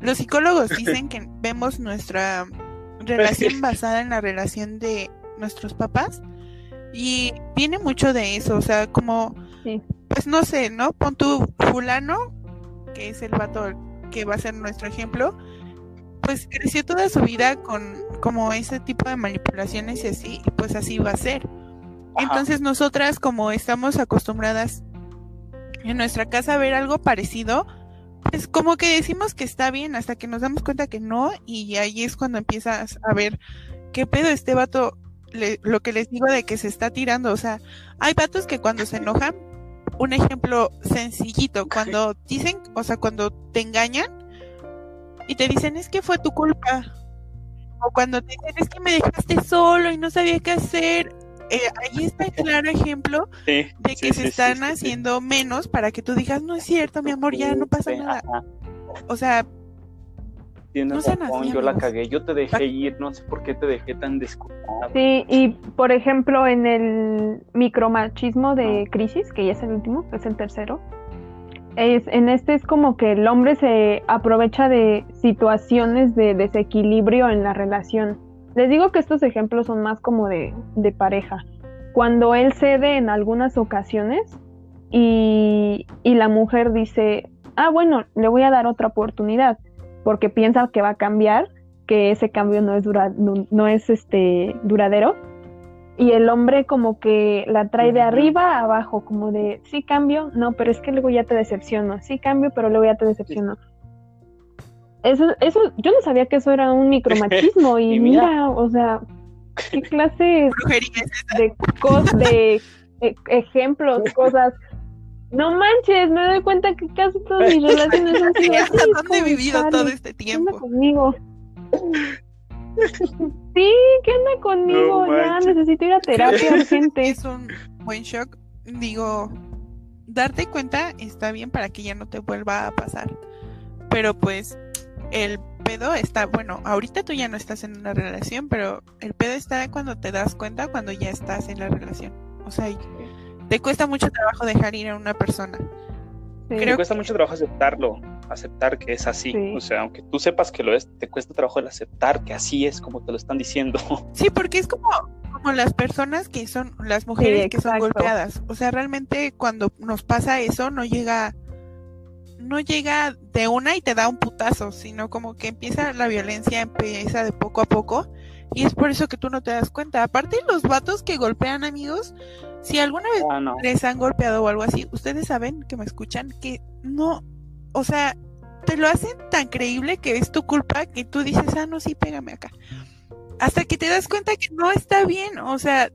Los psicólogos dicen que vemos nuestra relación basada en la relación de nuestros papás y viene mucho de eso, o sea, como, pues no sé, ¿no? Pon tu fulano, que es el vato que va a ser nuestro ejemplo, pues creció toda su vida con como ese tipo de manipulaciones y así, pues así va a ser. Entonces nosotras como estamos acostumbradas en nuestra casa a ver algo parecido, pues como que decimos que está bien hasta que nos damos cuenta que no y ahí es cuando empiezas a ver qué pedo este vato, lo que les digo de que se está tirando, o sea, hay vatos que cuando se enojan, un ejemplo sencillito, cuando dicen, o sea, cuando te engañan, y te dicen es que fue tu culpa. O cuando te dicen es que me dejaste solo y no sabía qué hacer. Eh, ahí está el claro ejemplo de que se están haciendo menos para que tú digas, no es cierto, mi amor, ya no pasa nada. O sea, no razón, yo la cagué, yo te dejé ir, no sé por qué te dejé tan desculpado. Sí, y por ejemplo, en el micromachismo de crisis, que ya es el último, es el tercero, es, en este es como que el hombre se aprovecha de situaciones de desequilibrio en la relación. Les digo que estos ejemplos son más como de, de pareja. Cuando él cede en algunas ocasiones y, y, la mujer dice, ah, bueno, le voy a dar otra oportunidad, porque piensa que va a cambiar, que ese cambio no es, dura, no es este, duradero y el hombre como que la trae de arriba a abajo, como de, sí cambio, no, pero es que luego ya te decepciono, sí cambio, pero luego ya te decepciono. Eso, eso, yo no sabía que eso era un micromachismo y, mira, o sea, qué clase de, de e, ejemplos, cosas. No manches, me doy cuenta que casi todas mis relaciones han sido así. ¿Dónde he vivido todo este tiempo? ¿Qué onda conmigo? Sí, ¿qué onda conmigo? ya necesito ir a terapia urgente. Es un buen shock. Digo, darte cuenta está bien para que ya no te vuelva a pasar. Pero pues el pedo está, bueno, ahorita tú ya no estás en una relación, pero el pedo está cuando te das cuenta cuando ya estás en la relación. O sea, te cuesta mucho trabajo dejar ir a una persona. Te cuesta mucho trabajo aceptarlo, aceptar que es así. O sea, aunque tú sepas que lo es, te cuesta trabajo el aceptar que así es como te lo están diciendo. Sí, porque es como, como las personas que son, las mujeres que son golpeadas. O sea, realmente cuando nos pasa eso no llega no llega de una y te da un putazo, sino como que empieza la violencia, empieza de poco a poco. Y es por eso que tú no te das cuenta. Aparte, los vatos que golpean amigos, si alguna vez ah, les han golpeado o algo así, ustedes saben que me escuchan que no, o sea, te lo hacen tan creíble que es tu culpa que tú dices, ah, no, sí, pégame acá. Hasta que te das cuenta que no está bien, o sea,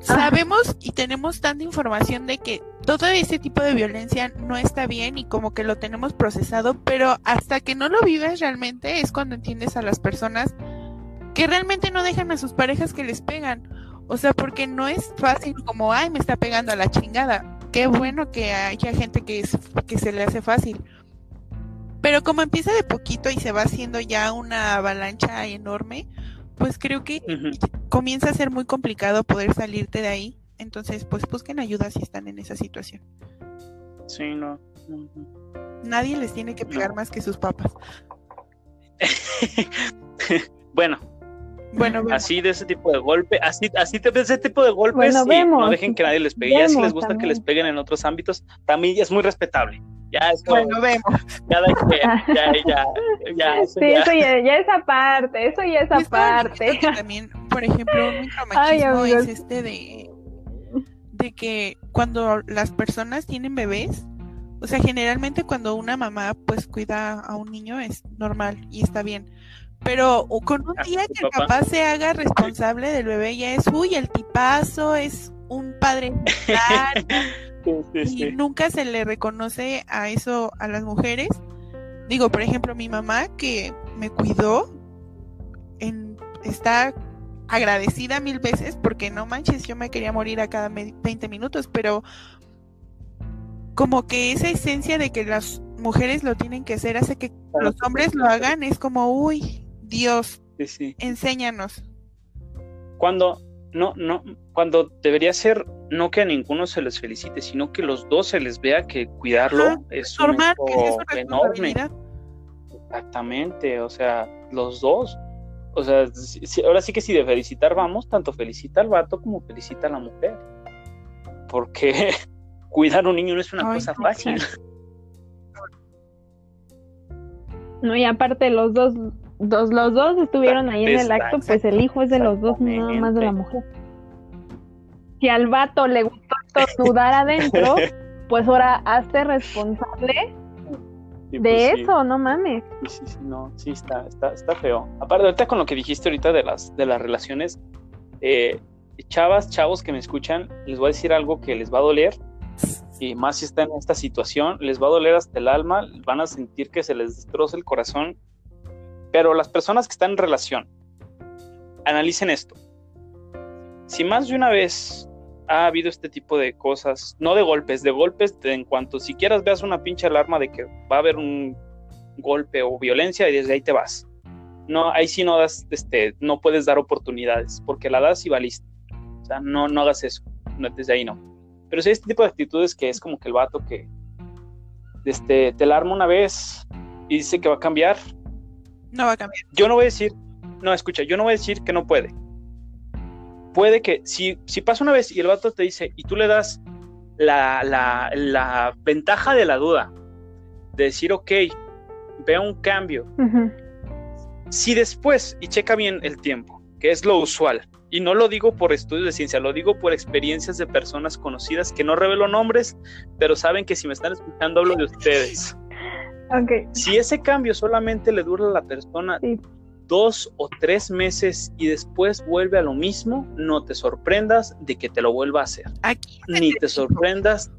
sabemos y tenemos tanta información de que todo ese tipo de violencia no está bien y como que lo tenemos procesado, pero hasta que no lo vives realmente es cuando entiendes a las personas que realmente no dejan a sus parejas que les pegan. O sea, porque no es fácil como, ay, me está pegando a la chingada. Qué bueno que haya gente que, es, que se le hace fácil. Pero como empieza de poquito y se va haciendo ya una avalancha enorme, pues creo que comienza a ser muy complicado poder salirte de ahí. Entonces, pues busquen ayuda si están en esa situación. Sí, no. Nadie les tiene que pegar más que sus papas. bueno. Bueno, así de ese tipo de golpe, así, así de ese tipo de golpes, no dejen que nadie les pegue. ya si les gusta que les peguen en otros ámbitos, también es muy respetable. Ya es bueno, vemos. Ya, ya, ya, ya, sí, eso ya, ya es aparte, eso ya es aparte. También, por ejemplo, un micromachismo es este de de que cuando las personas tienen bebés, o sea, generalmente cuando una mamá pues cuida a un niño es normal y está bien. Pero con un día que el papá. se haga responsable del bebé ya es, uy, el tipazo, es un padre y nunca se le reconoce a eso a las mujeres. Digo, por ejemplo, mi mamá que me cuidó, en, está agradecida mil veces porque no manches, yo me quería morir a cada 20 minutos, pero como que esa esencia de que las mujeres lo tienen que hacer hace que los hombres lo hagan, es como, uy, Dios, enséñanos. Cuando, no, no, cuando debería ser no que a ninguno se les felicite, sino que los dos se les vea que cuidarlo es, normal, un enorme. Exactamente, o sea, los dos. O sea, ahora sí que si de felicitar vamos, tanto felicita al vato como felicita a la mujer. Porque cuidar a un niño no es una cosa fácil. No, y aparte los dos, dos, los dos estuvieron ahí en el acto, pues el hijo es de los dos, nada más de la mujer. Si al vato le gustó dudar adentro, pues ahora hazte responsable de pues eso, no mames. Sí, sí, sí, no, sí, está, está, está feo. Aparte, ahorita con lo que dijiste ahorita de las, de las relaciones, eh, chavas, chavos que me escuchan, les voy a decir algo que les va a doler, y más si están en esta situación, les va a doler hasta el alma, van a sentir que se les destroza el corazón, pero las personas que están en relación, analicen esto. Si más de una vez ha habido este tipo de cosas, no de golpes, de golpes en cuanto si quieras veas una pinche alarma de que va a haber un golpe o violencia y desde ahí te vas. No, ahí sí no das, este, no puedes dar oportunidades, porque la das y valiste. O sea, no, no hagas eso, no, desde ahí no. Pero si hay este tipo de actitudes que es como que el vato que este, te la arma una vez y dice que va a cambiar. No va a cambiar. Yo no voy a decir, no, escucha, yo no voy a decir que no puede puede que si, si pasa una vez y el vato te dice y tú le das la, la, ventaja de la duda, de decir, ok, vea un cambio. Si después, y checa bien el tiempo, que es lo usual, y no lo digo por estudios de ciencia, lo digo por experiencias de personas conocidas que no revelo nombres, pero saben que si me están escuchando hablo de ustedes. Si ese cambio solamente le dura a la persona dos o tres meses y después vuelve a lo mismo, no te sorprendas de que te lo vuelva a hacer. ni te sorprendas,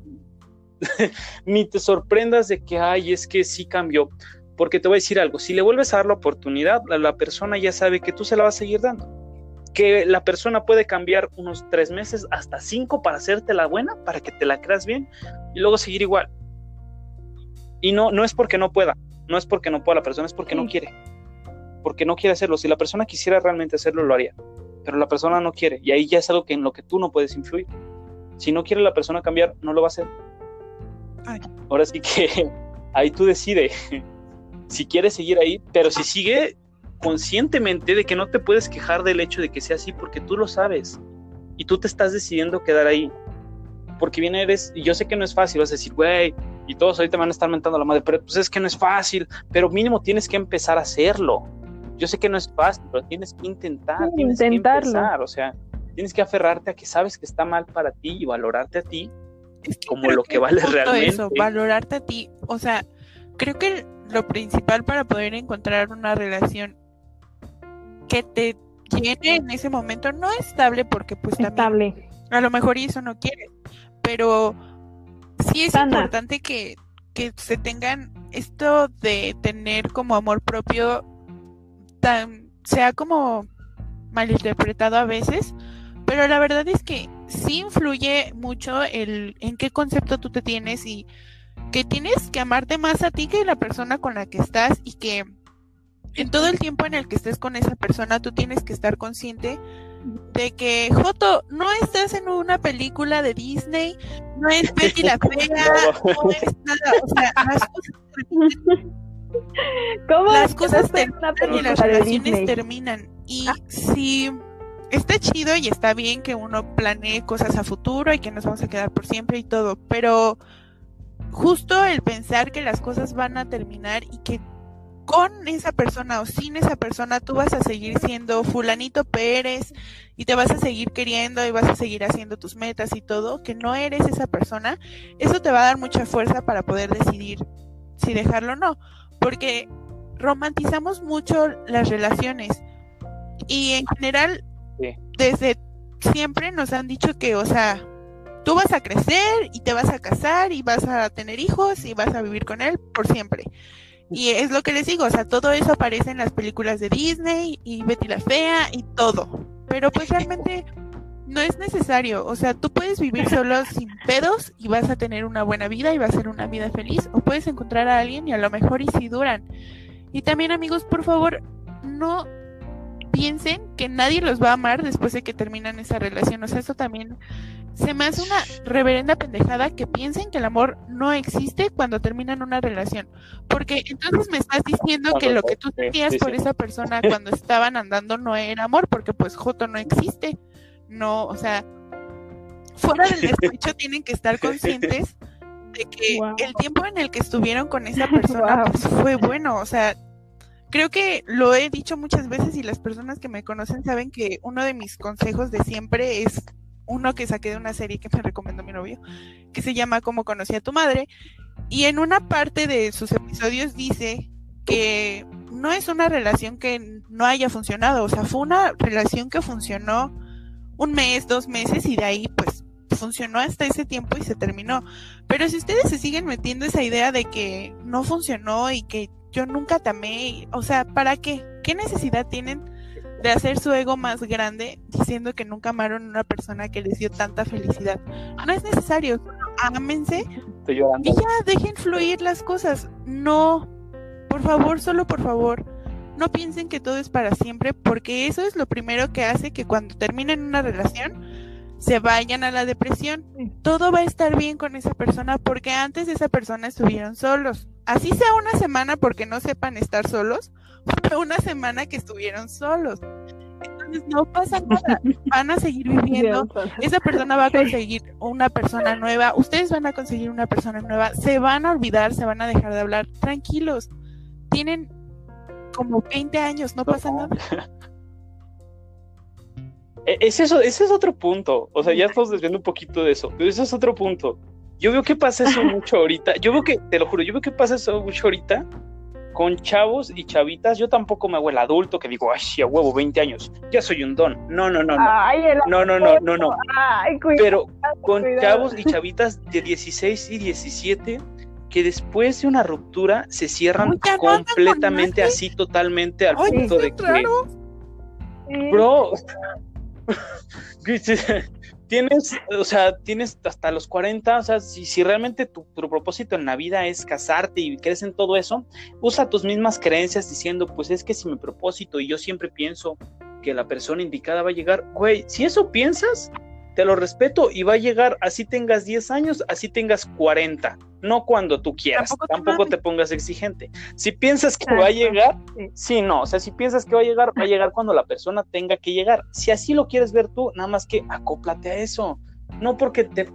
ni te sorprendas de que, ay, es que sí cambió. Porque te voy a decir algo, si le vuelves a dar la oportunidad, la, persona ya sabe que tú se la vas a seguir dando. Que la persona puede cambiar unos tres meses, hasta cinco para hacerte la buena, para que te la creas bien y luego seguir igual. Y no, no es porque no pueda, no es porque no pueda la persona, es porque no quiere porque no quiere hacerlo. Si la persona quisiera realmente hacerlo, lo haría. Pero la persona no quiere. Y ahí ya es algo que en lo que tú no puedes influir. Si no quiere la persona cambiar, no lo va a hacer. Ahora sí que ahí tú decides si quieres seguir ahí, pero si sigue conscientemente de que no te puedes quejar del hecho de que sea así, porque tú lo sabes y tú te estás decidiendo quedar ahí. Porque viene eres, y yo sé que no es fácil, vas a decir, güey, y todos ahorita me van a estar mentando la madre, pero pues es que no es fácil, pero mínimo tienes que empezar a hacerlo yo sé que no es fácil, pero tienes que intentar, tienes que empezar, o sea, tienes que aferrarte a que sabes que está mal para ti y valorarte a ti como lo que, vale realmente. Eso, valorarte a ti, o sea, creo que lo principal para poder encontrar una relación que te llene en ese momento no es estable porque pues estable. a lo mejor eso no quieres, pero sí es importante que, que se tengan esto de tener como amor propio sea como malinterpretado a veces, pero la verdad es que sí influye mucho el en qué concepto tú te tienes y que tienes que amarte más a ti que la persona con la que estás y que en todo el tiempo en el que estés con esa persona tú tienes que estar consciente de que Joto no estás en una película de Disney, no es Betty la fea, no. Es nada, o sea, las cosas las cosas terminan y las relaciones terminan. Y ah. si está chido y está bien que uno planee cosas a futuro y que nos vamos a quedar por siempre y todo, pero justo el pensar que las cosas van a terminar y que con esa persona o sin esa persona tú vas a seguir siendo fulanito Pérez y te vas a seguir queriendo y vas a seguir haciendo tus metas y todo, que no eres esa persona, eso te va a dar mucha fuerza para poder decidir si dejarlo o no porque romantizamos mucho las relaciones y en general desde siempre nos han dicho que, o sea, tú vas a crecer y te vas a casar y vas a tener hijos y vas a vivir con él por siempre. Y es lo que les digo, o sea, todo eso aparece en las películas de Disney y Betty la Fea y todo. Pero pues realmente no es necesario. O sea, tú puedes vivir solo sin pedos y vas a tener una buena vida y va a ser una vida feliz. O puedes encontrar a alguien y a lo mejor y si duran. Y también amigos, por favor, no piensen que nadie los va a amar después de que terminan esa relación. O sea, eso también se me hace una reverenda pendejada que piensen que el amor no existe cuando terminan una relación. Porque entonces me estás diciendo que lo que tú sentías por esa persona cuando estaban andando no era amor, porque pues Joto no existe. No, o sea, fuera del despecho tienen que estar conscientes de que el tiempo en el que estuvieron con esa persona pues, fue bueno, o sea, creo que lo he dicho muchas veces y las personas que me conocen saben que uno de mis consejos de siempre es uno que saqué de una serie que me recomendó mi novio, que se llama Cómo conocí a tu madre, y en una parte de sus episodios dice que no es una relación que no haya funcionado, o sea, fue una relación que funcionó un mes, dos meses y de ahí pues funcionó hasta ese tiempo y se terminó. Pero si ustedes se siguen metiendo esa idea de que no funcionó y que yo nunca tamé, o sea, ¿para qué? ¿Qué necesidad tienen de hacer su ego más grande diciendo que nunca amaron a una persona que les dio tanta felicidad? No es necesario, ámense y ya dejen fluir las cosas. No, por favor, solo por favor no piensen que todo es para siempre, porque eso es lo primero que hace que cuando terminen una relación se vayan a la depresión. Todo va a estar bien con esa persona porque antes de esa persona estuvieron solos. Así sea una semana porque no sepan estar solos, fue una semana que estuvieron solos. Entonces no pasa nada, van a seguir viviendo, esa persona va a conseguir una persona nueva, ustedes van a conseguir una persona nueva, se van a olvidar, se van a dejar de hablar, tranquilos, tienen como 20 años, no pasa nada. E, es eso, ese es otro punto. O sea, ya estamos desviando un poquito de eso, pero ese es otro punto. Yo veo que pasa eso mucho ahorita. Yo veo que, te lo juro, yo veo que pasa eso mucho ahorita con chavos y chavitas, yo tampoco me hago el adulto que digo, ay, a huevo, 20 años, ya soy un don. No, no, no, no. no, no, no, no, no. Pero con chavos y chavitas de 16 y 17 que después de una ruptura se cierran completamente así, totalmente al punto de que. Bro, tienes, o sea, tienes hasta los 40, o sea, si, si realmente tu, propósito en la vida es casarte y crees en todo eso, usa tus mismas creencias diciendo, pues es que si mi propósito y yo siempre pienso que la persona indicada va a llegar, güey, si eso piensas, te lo respeto y va a llegar, así tengas 10 años, así tengas 40, no cuando tú quieras, tampoco, te, pongas exigente. Si piensas que va a llegar, sí. no, o sea, si piensas que va a llegar, va a llegar cuando la persona tenga que llegar. Si así lo quieres ver tú, nada más que acóplate a eso. No porque te,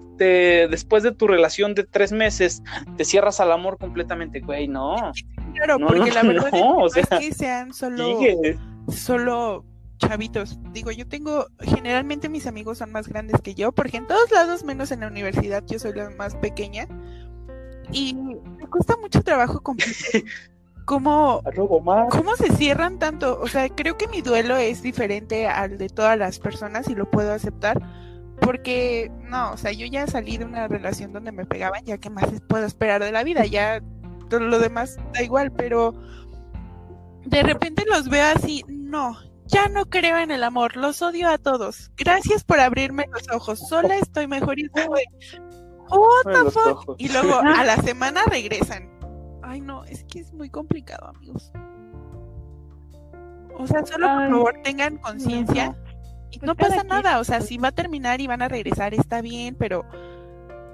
después de tu relación de tres meses te cierras al amor completamente, güey, no. Claro, porque la verdad es que sean solo, solo chavitos. Digo, yo tengo, generalmente mis amigos son más grandes que yo, porque en todos lados, menos en la universidad, yo soy la más pequeña. Y me cuesta mucho trabajo cómo, cómo se cierran tanto. O sea, creo que mi duelo es diferente al de todas las personas y lo puedo aceptar. Porque, no, o sea, yo ya salí de una relación donde me pegaban, ya que más puedo esperar de la vida, ya todo lo demás da igual, pero de repente los veo así, no, ya no creo en el amor, los odio a todos. Gracias por abrirme los ojos. Sola estoy mejor y What the fuck? Y luego a la semana regresan. Ay, no, es que es muy complicado, amigos. O sea, solo por favor tengan conciencia. Y no pasa nada, o sea, si va a terminar y van a regresar, está bien, pero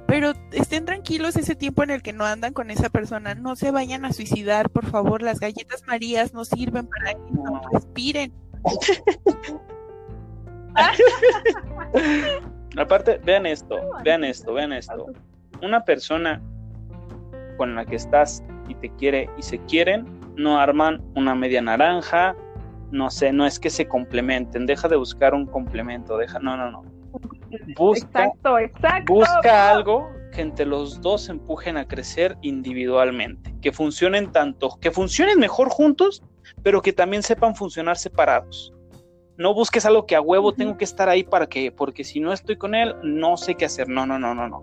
pero estén tranquilos ese tiempo en el que no andan con esa persona, no se vayan a suicidar, por favor, las galletas marías no sirven para que no respiren. Aparte, vean esto, vean esto, vean esto. Una persona con la que estás y te quiere y se quieren, no arman una media naranja, no sé, no es que se complementen, deja de buscar un complemento, deja, no, no, no. Busca, exacto, exacto. busca algo que entre los dos empujen a crecer individualmente, que funcionen tanto, que funcionen mejor juntos, pero que también sepan funcionar separados. No busques algo que a huevo tengo que estar ahí para que, porque si no estoy con él, no sé qué hacer. No, no, no, no, no.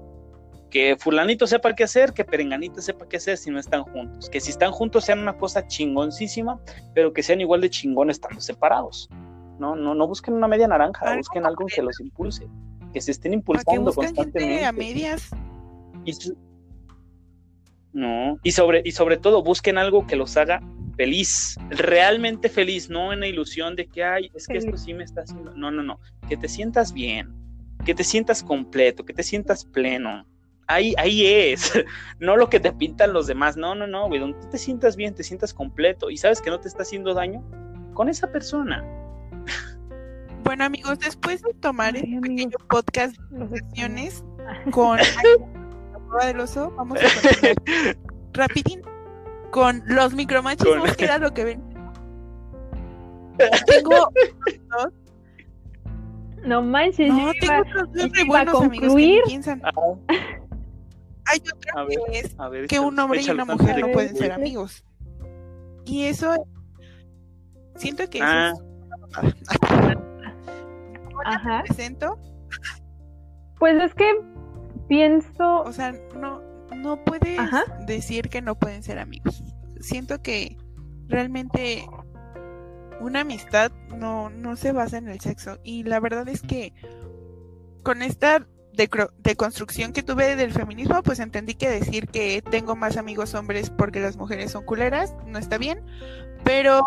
Que fulanito sepa qué hacer, que perenganito sepa qué hacer si no están juntos. Que si están juntos sean una cosa chingoncísima, pero que sean igual de chingón estando separados. No, no, no busquen una media naranja, busquen algo que los impulse, que se estén impulsando constantemente. a medias. Y no, y sobre, y sobre todo busquen algo que los haga feliz, realmente feliz, no en la ilusión de que, ay, es que esto sí me está haciendo. No, no, no, que te sientas bien, que te sientas completo, que te sientas pleno. Ahí, ahí es, no lo que te pintan los demás. No, no, no, güey, donde tú te sientas bien, te sientas completo y sabes que no te está haciendo daño con esa persona. Bueno, amigos, después de tomar este pequeño podcast de sesiones con la del oso, vamos a continuar rapidín con los micromachismos, que era lo que ven. Tengo No manches, no, tengo otros dos muy buenos amigos que ah. Hay otra que es que un hombre y una mujer no pueden ser amigos. Y eso siento que ah. eso es... Ajá. presento? Pues es que pienso, o sea, no no puedes decir que no pueden ser amigos. Siento que realmente una amistad no, no se basa en el sexo. Y la verdad es que con esta deconstrucción que tuve del feminismo, pues entendí que decir que tengo más amigos hombres porque las mujeres son culeras no está bien. Pero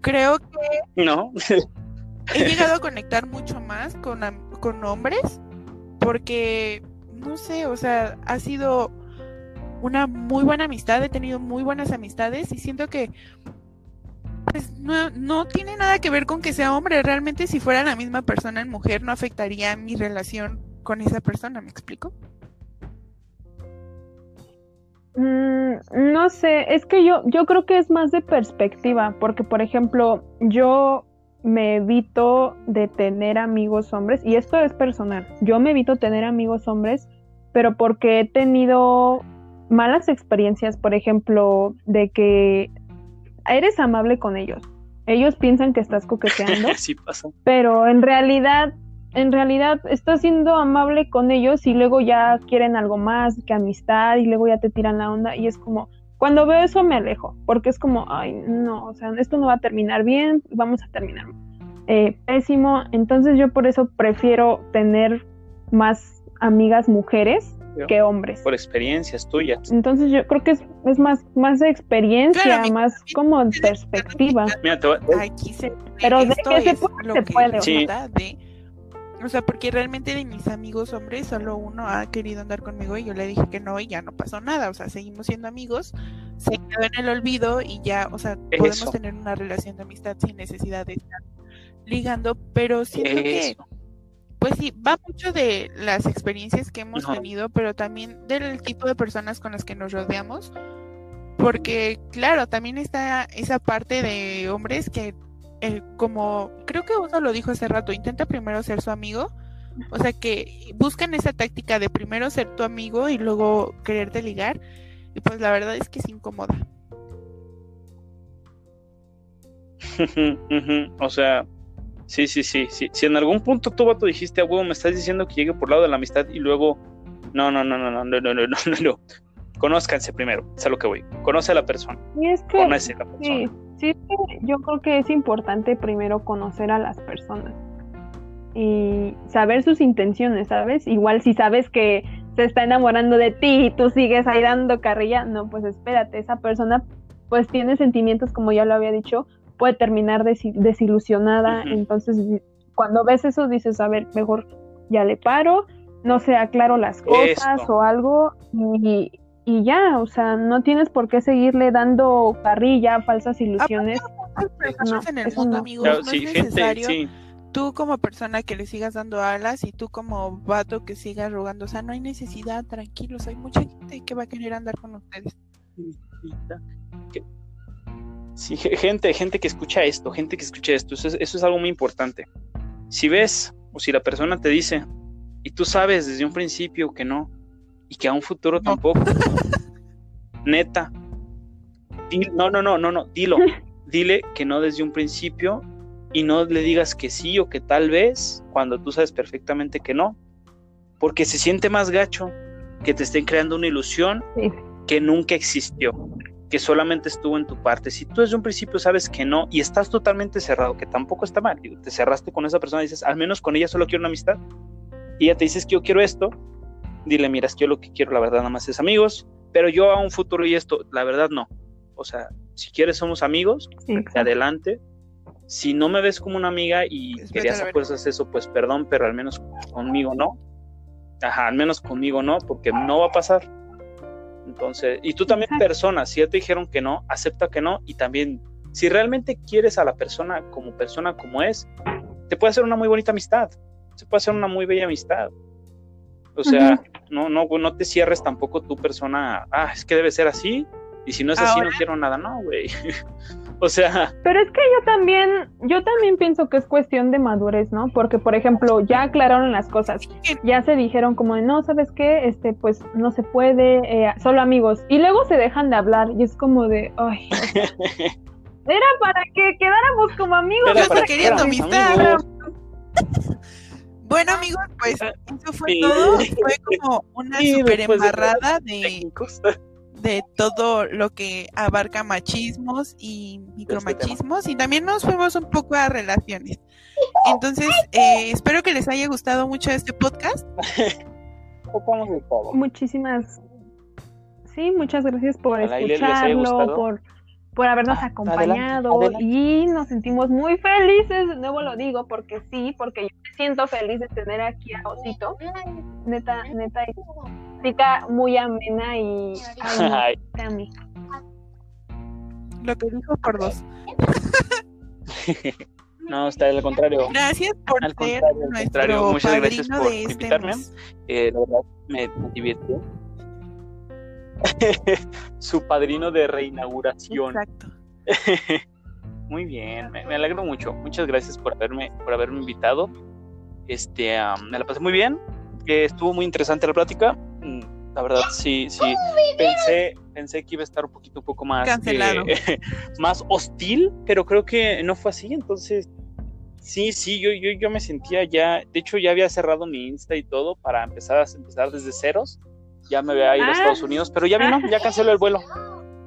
creo que no. he llegado a conectar mucho más con, con hombres porque no sé, o sea, ha sido una muy buena amistad, he tenido muy buenas amistades y siento que pues, no, no tiene nada que ver con que sea hombre, realmente si fuera la misma persona en mujer no afectaría mi relación con esa persona, ¿me explico? Mm, no sé, es que yo, yo creo que es más de perspectiva, porque por ejemplo, yo me evito de tener amigos hombres, y esto es personal, yo me evito tener amigos hombres, pero porque he tenido malas experiencias, por ejemplo, de que eres amable con ellos. Ellos piensan que estás coqueteando. sí pasa. Pero en realidad, en realidad estás siendo amable con ellos y luego ya quieren algo más que amistad y luego ya te tiran la onda y es como, cuando veo eso me alejo, porque es como, ay, no, o sea, esto no va a terminar bien, vamos a terminar eh, pésimo. Entonces yo por eso prefiero tener más amigas mujeres que hombres. Por experiencias tuyas. Entonces yo creo que es, es más, más de experiencia, más como en perspectiva. Mira, Aquí se, Pero de que se puede, se puede. Sí. o sea, porque realmente de mis amigos hombres, solo uno ha querido andar conmigo y yo le dije que no y ya no pasó nada. O sea, seguimos siendo amigos, se quedó en el olvido y ya, o sea, podemos tener una relación de amistad sin necesidad de estar ligando, pero siento que, pues sí, va mucho de las experiencias que hemos tenido, pero también del tipo de personas con las que nos rodeamos, porque claro, también está esa parte de hombres que, eh, como creo que uno lo dijo hace rato, intenta primero ser su amigo, o sea que buscan esa táctica de primero ser tu amigo y luego quererte ligar, y pues la verdad es que es incómoda. o sea, Sí, sí, sí, sí. Si en algún punto tú, vato, dijiste, a huevo, me estás diciendo que llegue por lado de la amistad y luego, no, no, no, no, no, no, no, no, no, no. Conózcanse primero, es a lo que voy. Conoce a la persona. Y es que, Conoce a la persona. Sí, sí, yo creo que es importante primero conocer a las personas y saber sus intenciones, ¿sabes? Igual si sabes que se está enamorando de ti y tú sigues ahí dando carrilla, no, pues espérate, esa persona pues tiene sentimientos como ya lo había dicho, puede terminar desilusionada. Entonces, cuando ves eso, dices, a ver, mejor ya le paro, no sé, aclaro las cosas o algo y, ya, o sea, no tienes por qué seguirle dando carrilla, falsas ilusiones. No, en el mundo, amigos, no, es necesario tú como persona que le sigas dando alas y tú como vato que sigas rogando, o sea, no hay necesidad, tranquilos, hay mucha gente que va a querer andar con ustedes. Sí, gente, gente que escucha esto, gente que escucha esto, eso es, algo muy importante. Si ves o si la persona te dice y tú sabes desde un principio que no y que a un futuro tampoco, neta, no, no, no, no, no, dilo, dile que no desde un principio y no le digas que sí o que tal vez cuando tú sabes perfectamente que no, porque se siente más gacho que te estén creando una ilusión que nunca existió que solamente estuvo en tu parte. Si tú desde un principio sabes que no y estás totalmente cerrado, que tampoco está mal, te cerraste con esa persona y dices, al menos con ella solo quiero una amistad, y ella te dices que yo quiero esto, dile, mira, es que yo lo que quiero, la verdad, nada más es amigos, pero yo a un futuro y esto, la verdad, no. O sea, si quieres, somos amigos, adelante. Si no me ves como una amiga y querías a fuerzas eso, pues perdón, pero al menos conmigo no. Ajá, al menos conmigo no, porque no va a pasar entonces, y tú también persona, si ya te dijeron que no, acepta que no y también, si realmente quieres a la persona como persona como es, te puede hacer una muy bonita amistad, se puede hacer una muy bella amistad. O sea, no, no, no te cierres tampoco tu persona, ah, es que debe ser así, y si no es así, no quiero nada, no, güey. O sea. Pero es que yo también, yo también pienso que es cuestión de madurez, ¿no? Porque, por ejemplo, ya aclararon las cosas, ya se dijeron como de, no, ¿sabes qué? Este, pues no se puede, eh, solo amigos. Y luego se dejan de hablar y es como de, ay. era para que quedáramos como amigos. Era para queriendo amistad. Bueno, amigos, pues eso fue todo. Fue como una super embarrada de, de todo lo que abarca machismos y micromachismos y también nos fuimos un poco a relaciones. Entonces, eh, espero que les haya gustado mucho este podcast. Muchísimas, sí, muchas gracias por escucharlo, por, por habernos ah, acompañado y nos sentimos muy felices, de nuevo lo digo porque sí, porque yo me siento feliz de tener aquí a Osito, neta, neta muy amena y a mí. Lo que dijo por dos. No, está al contrario. Gracias por al ser contrario, Muchas gracias por este invitarme. Eh, la verdad, me, me divirtió. Su padrino de reinauguración. Exacto. Muy bien, me, alegro mucho. Muchas gracias por haberme, por haberme invitado. Este, me la pasé muy bien. estuvo muy interesante la plática. La verdad, sí, sí. Pensé, pensé que iba a estar un poquito, un poco más, Cancelado. más hostil, pero creo que no fue así. Entonces, sí, sí, yo, yo, yo me sentía ya, de hecho ya había cerrado mi Insta y todo para empezar a empezar desde ceros. Ya me había ido a ah. Estados Unidos, pero ya vino, ya canceló el vuelo.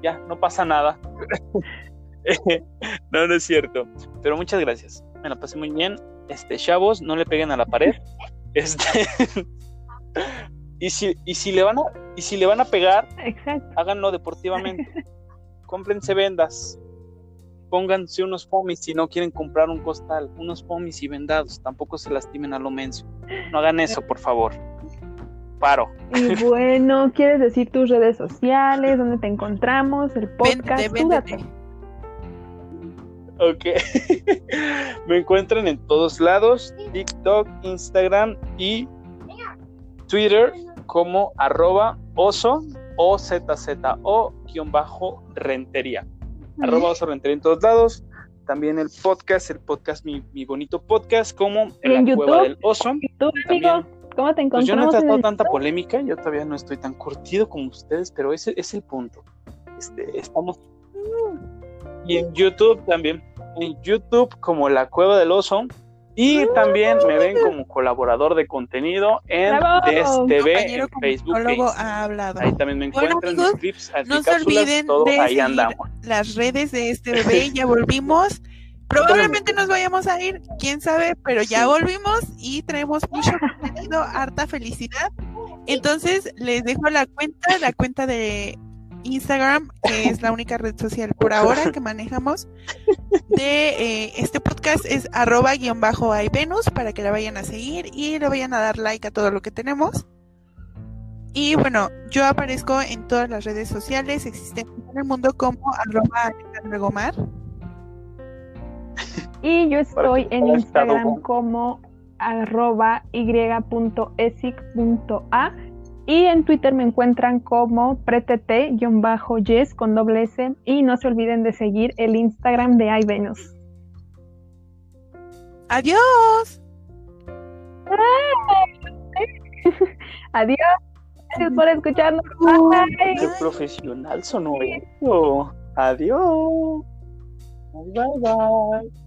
Ya, no pasa nada. no, no es cierto. Pero muchas gracias. Me la pasé muy bien. Este, chavos, no le peguen a la pared. Este. y si, y si le van a, y si le van a pegar, háganlo deportivamente. Cómprense vendas. Pónganse unos pomis si no quieren comprar un costal, unos pomis y vendados, tampoco se lastimen a lo menso. No hagan eso, por favor. Paro. Y bueno, ¿quieres decir tus redes sociales, dónde te encontramos, el podcast? Ok. Me encuentran en todos lados, TikTok, Instagram y Twitter como arroba oso o o guion bajo rentería. Arroba oso rentería en todos lados. También el podcast, el podcast, mi, bonito podcast, como en, la cueva del oso. ¿Cómo te encontramos? Pues yo no he tratado tanta polémica, yo todavía no estoy tan curtido como ustedes, pero ese es el punto. Este, estamos y en YouTube también. En YouTube como La Cueva del Oso. Y también me ven como colaborador de contenido en DSTV, en Facebook. Ha hablado. Ahí también me encuentran en clips, no se olviden de ahí andamos. las redes de este bebé, ya volvimos. Probablemente nos vayamos a ir, quién sabe, pero ya volvimos y traemos mucho contenido, harta felicidad. Entonces les dejo la cuenta, la cuenta de Instagram, que es la única red social por ahora que manejamos, de eh, este podcast es arroba guion bajo Venus para que la vayan a seguir y le vayan a dar like a todo lo que tenemos. Y bueno, yo aparezco en todas las redes sociales existentes en el mundo como arroba Gomar. Y yo estoy en Instagram como arroba y.esic.a y en Twitter me encuentran como pretete-yes con doble S. Y no se olviden de seguir el Instagram de iVenus. ¡Adiós! Adiós. Gracias por escucharnos. Qué profesional sonó eso. Adiós. Bye bye.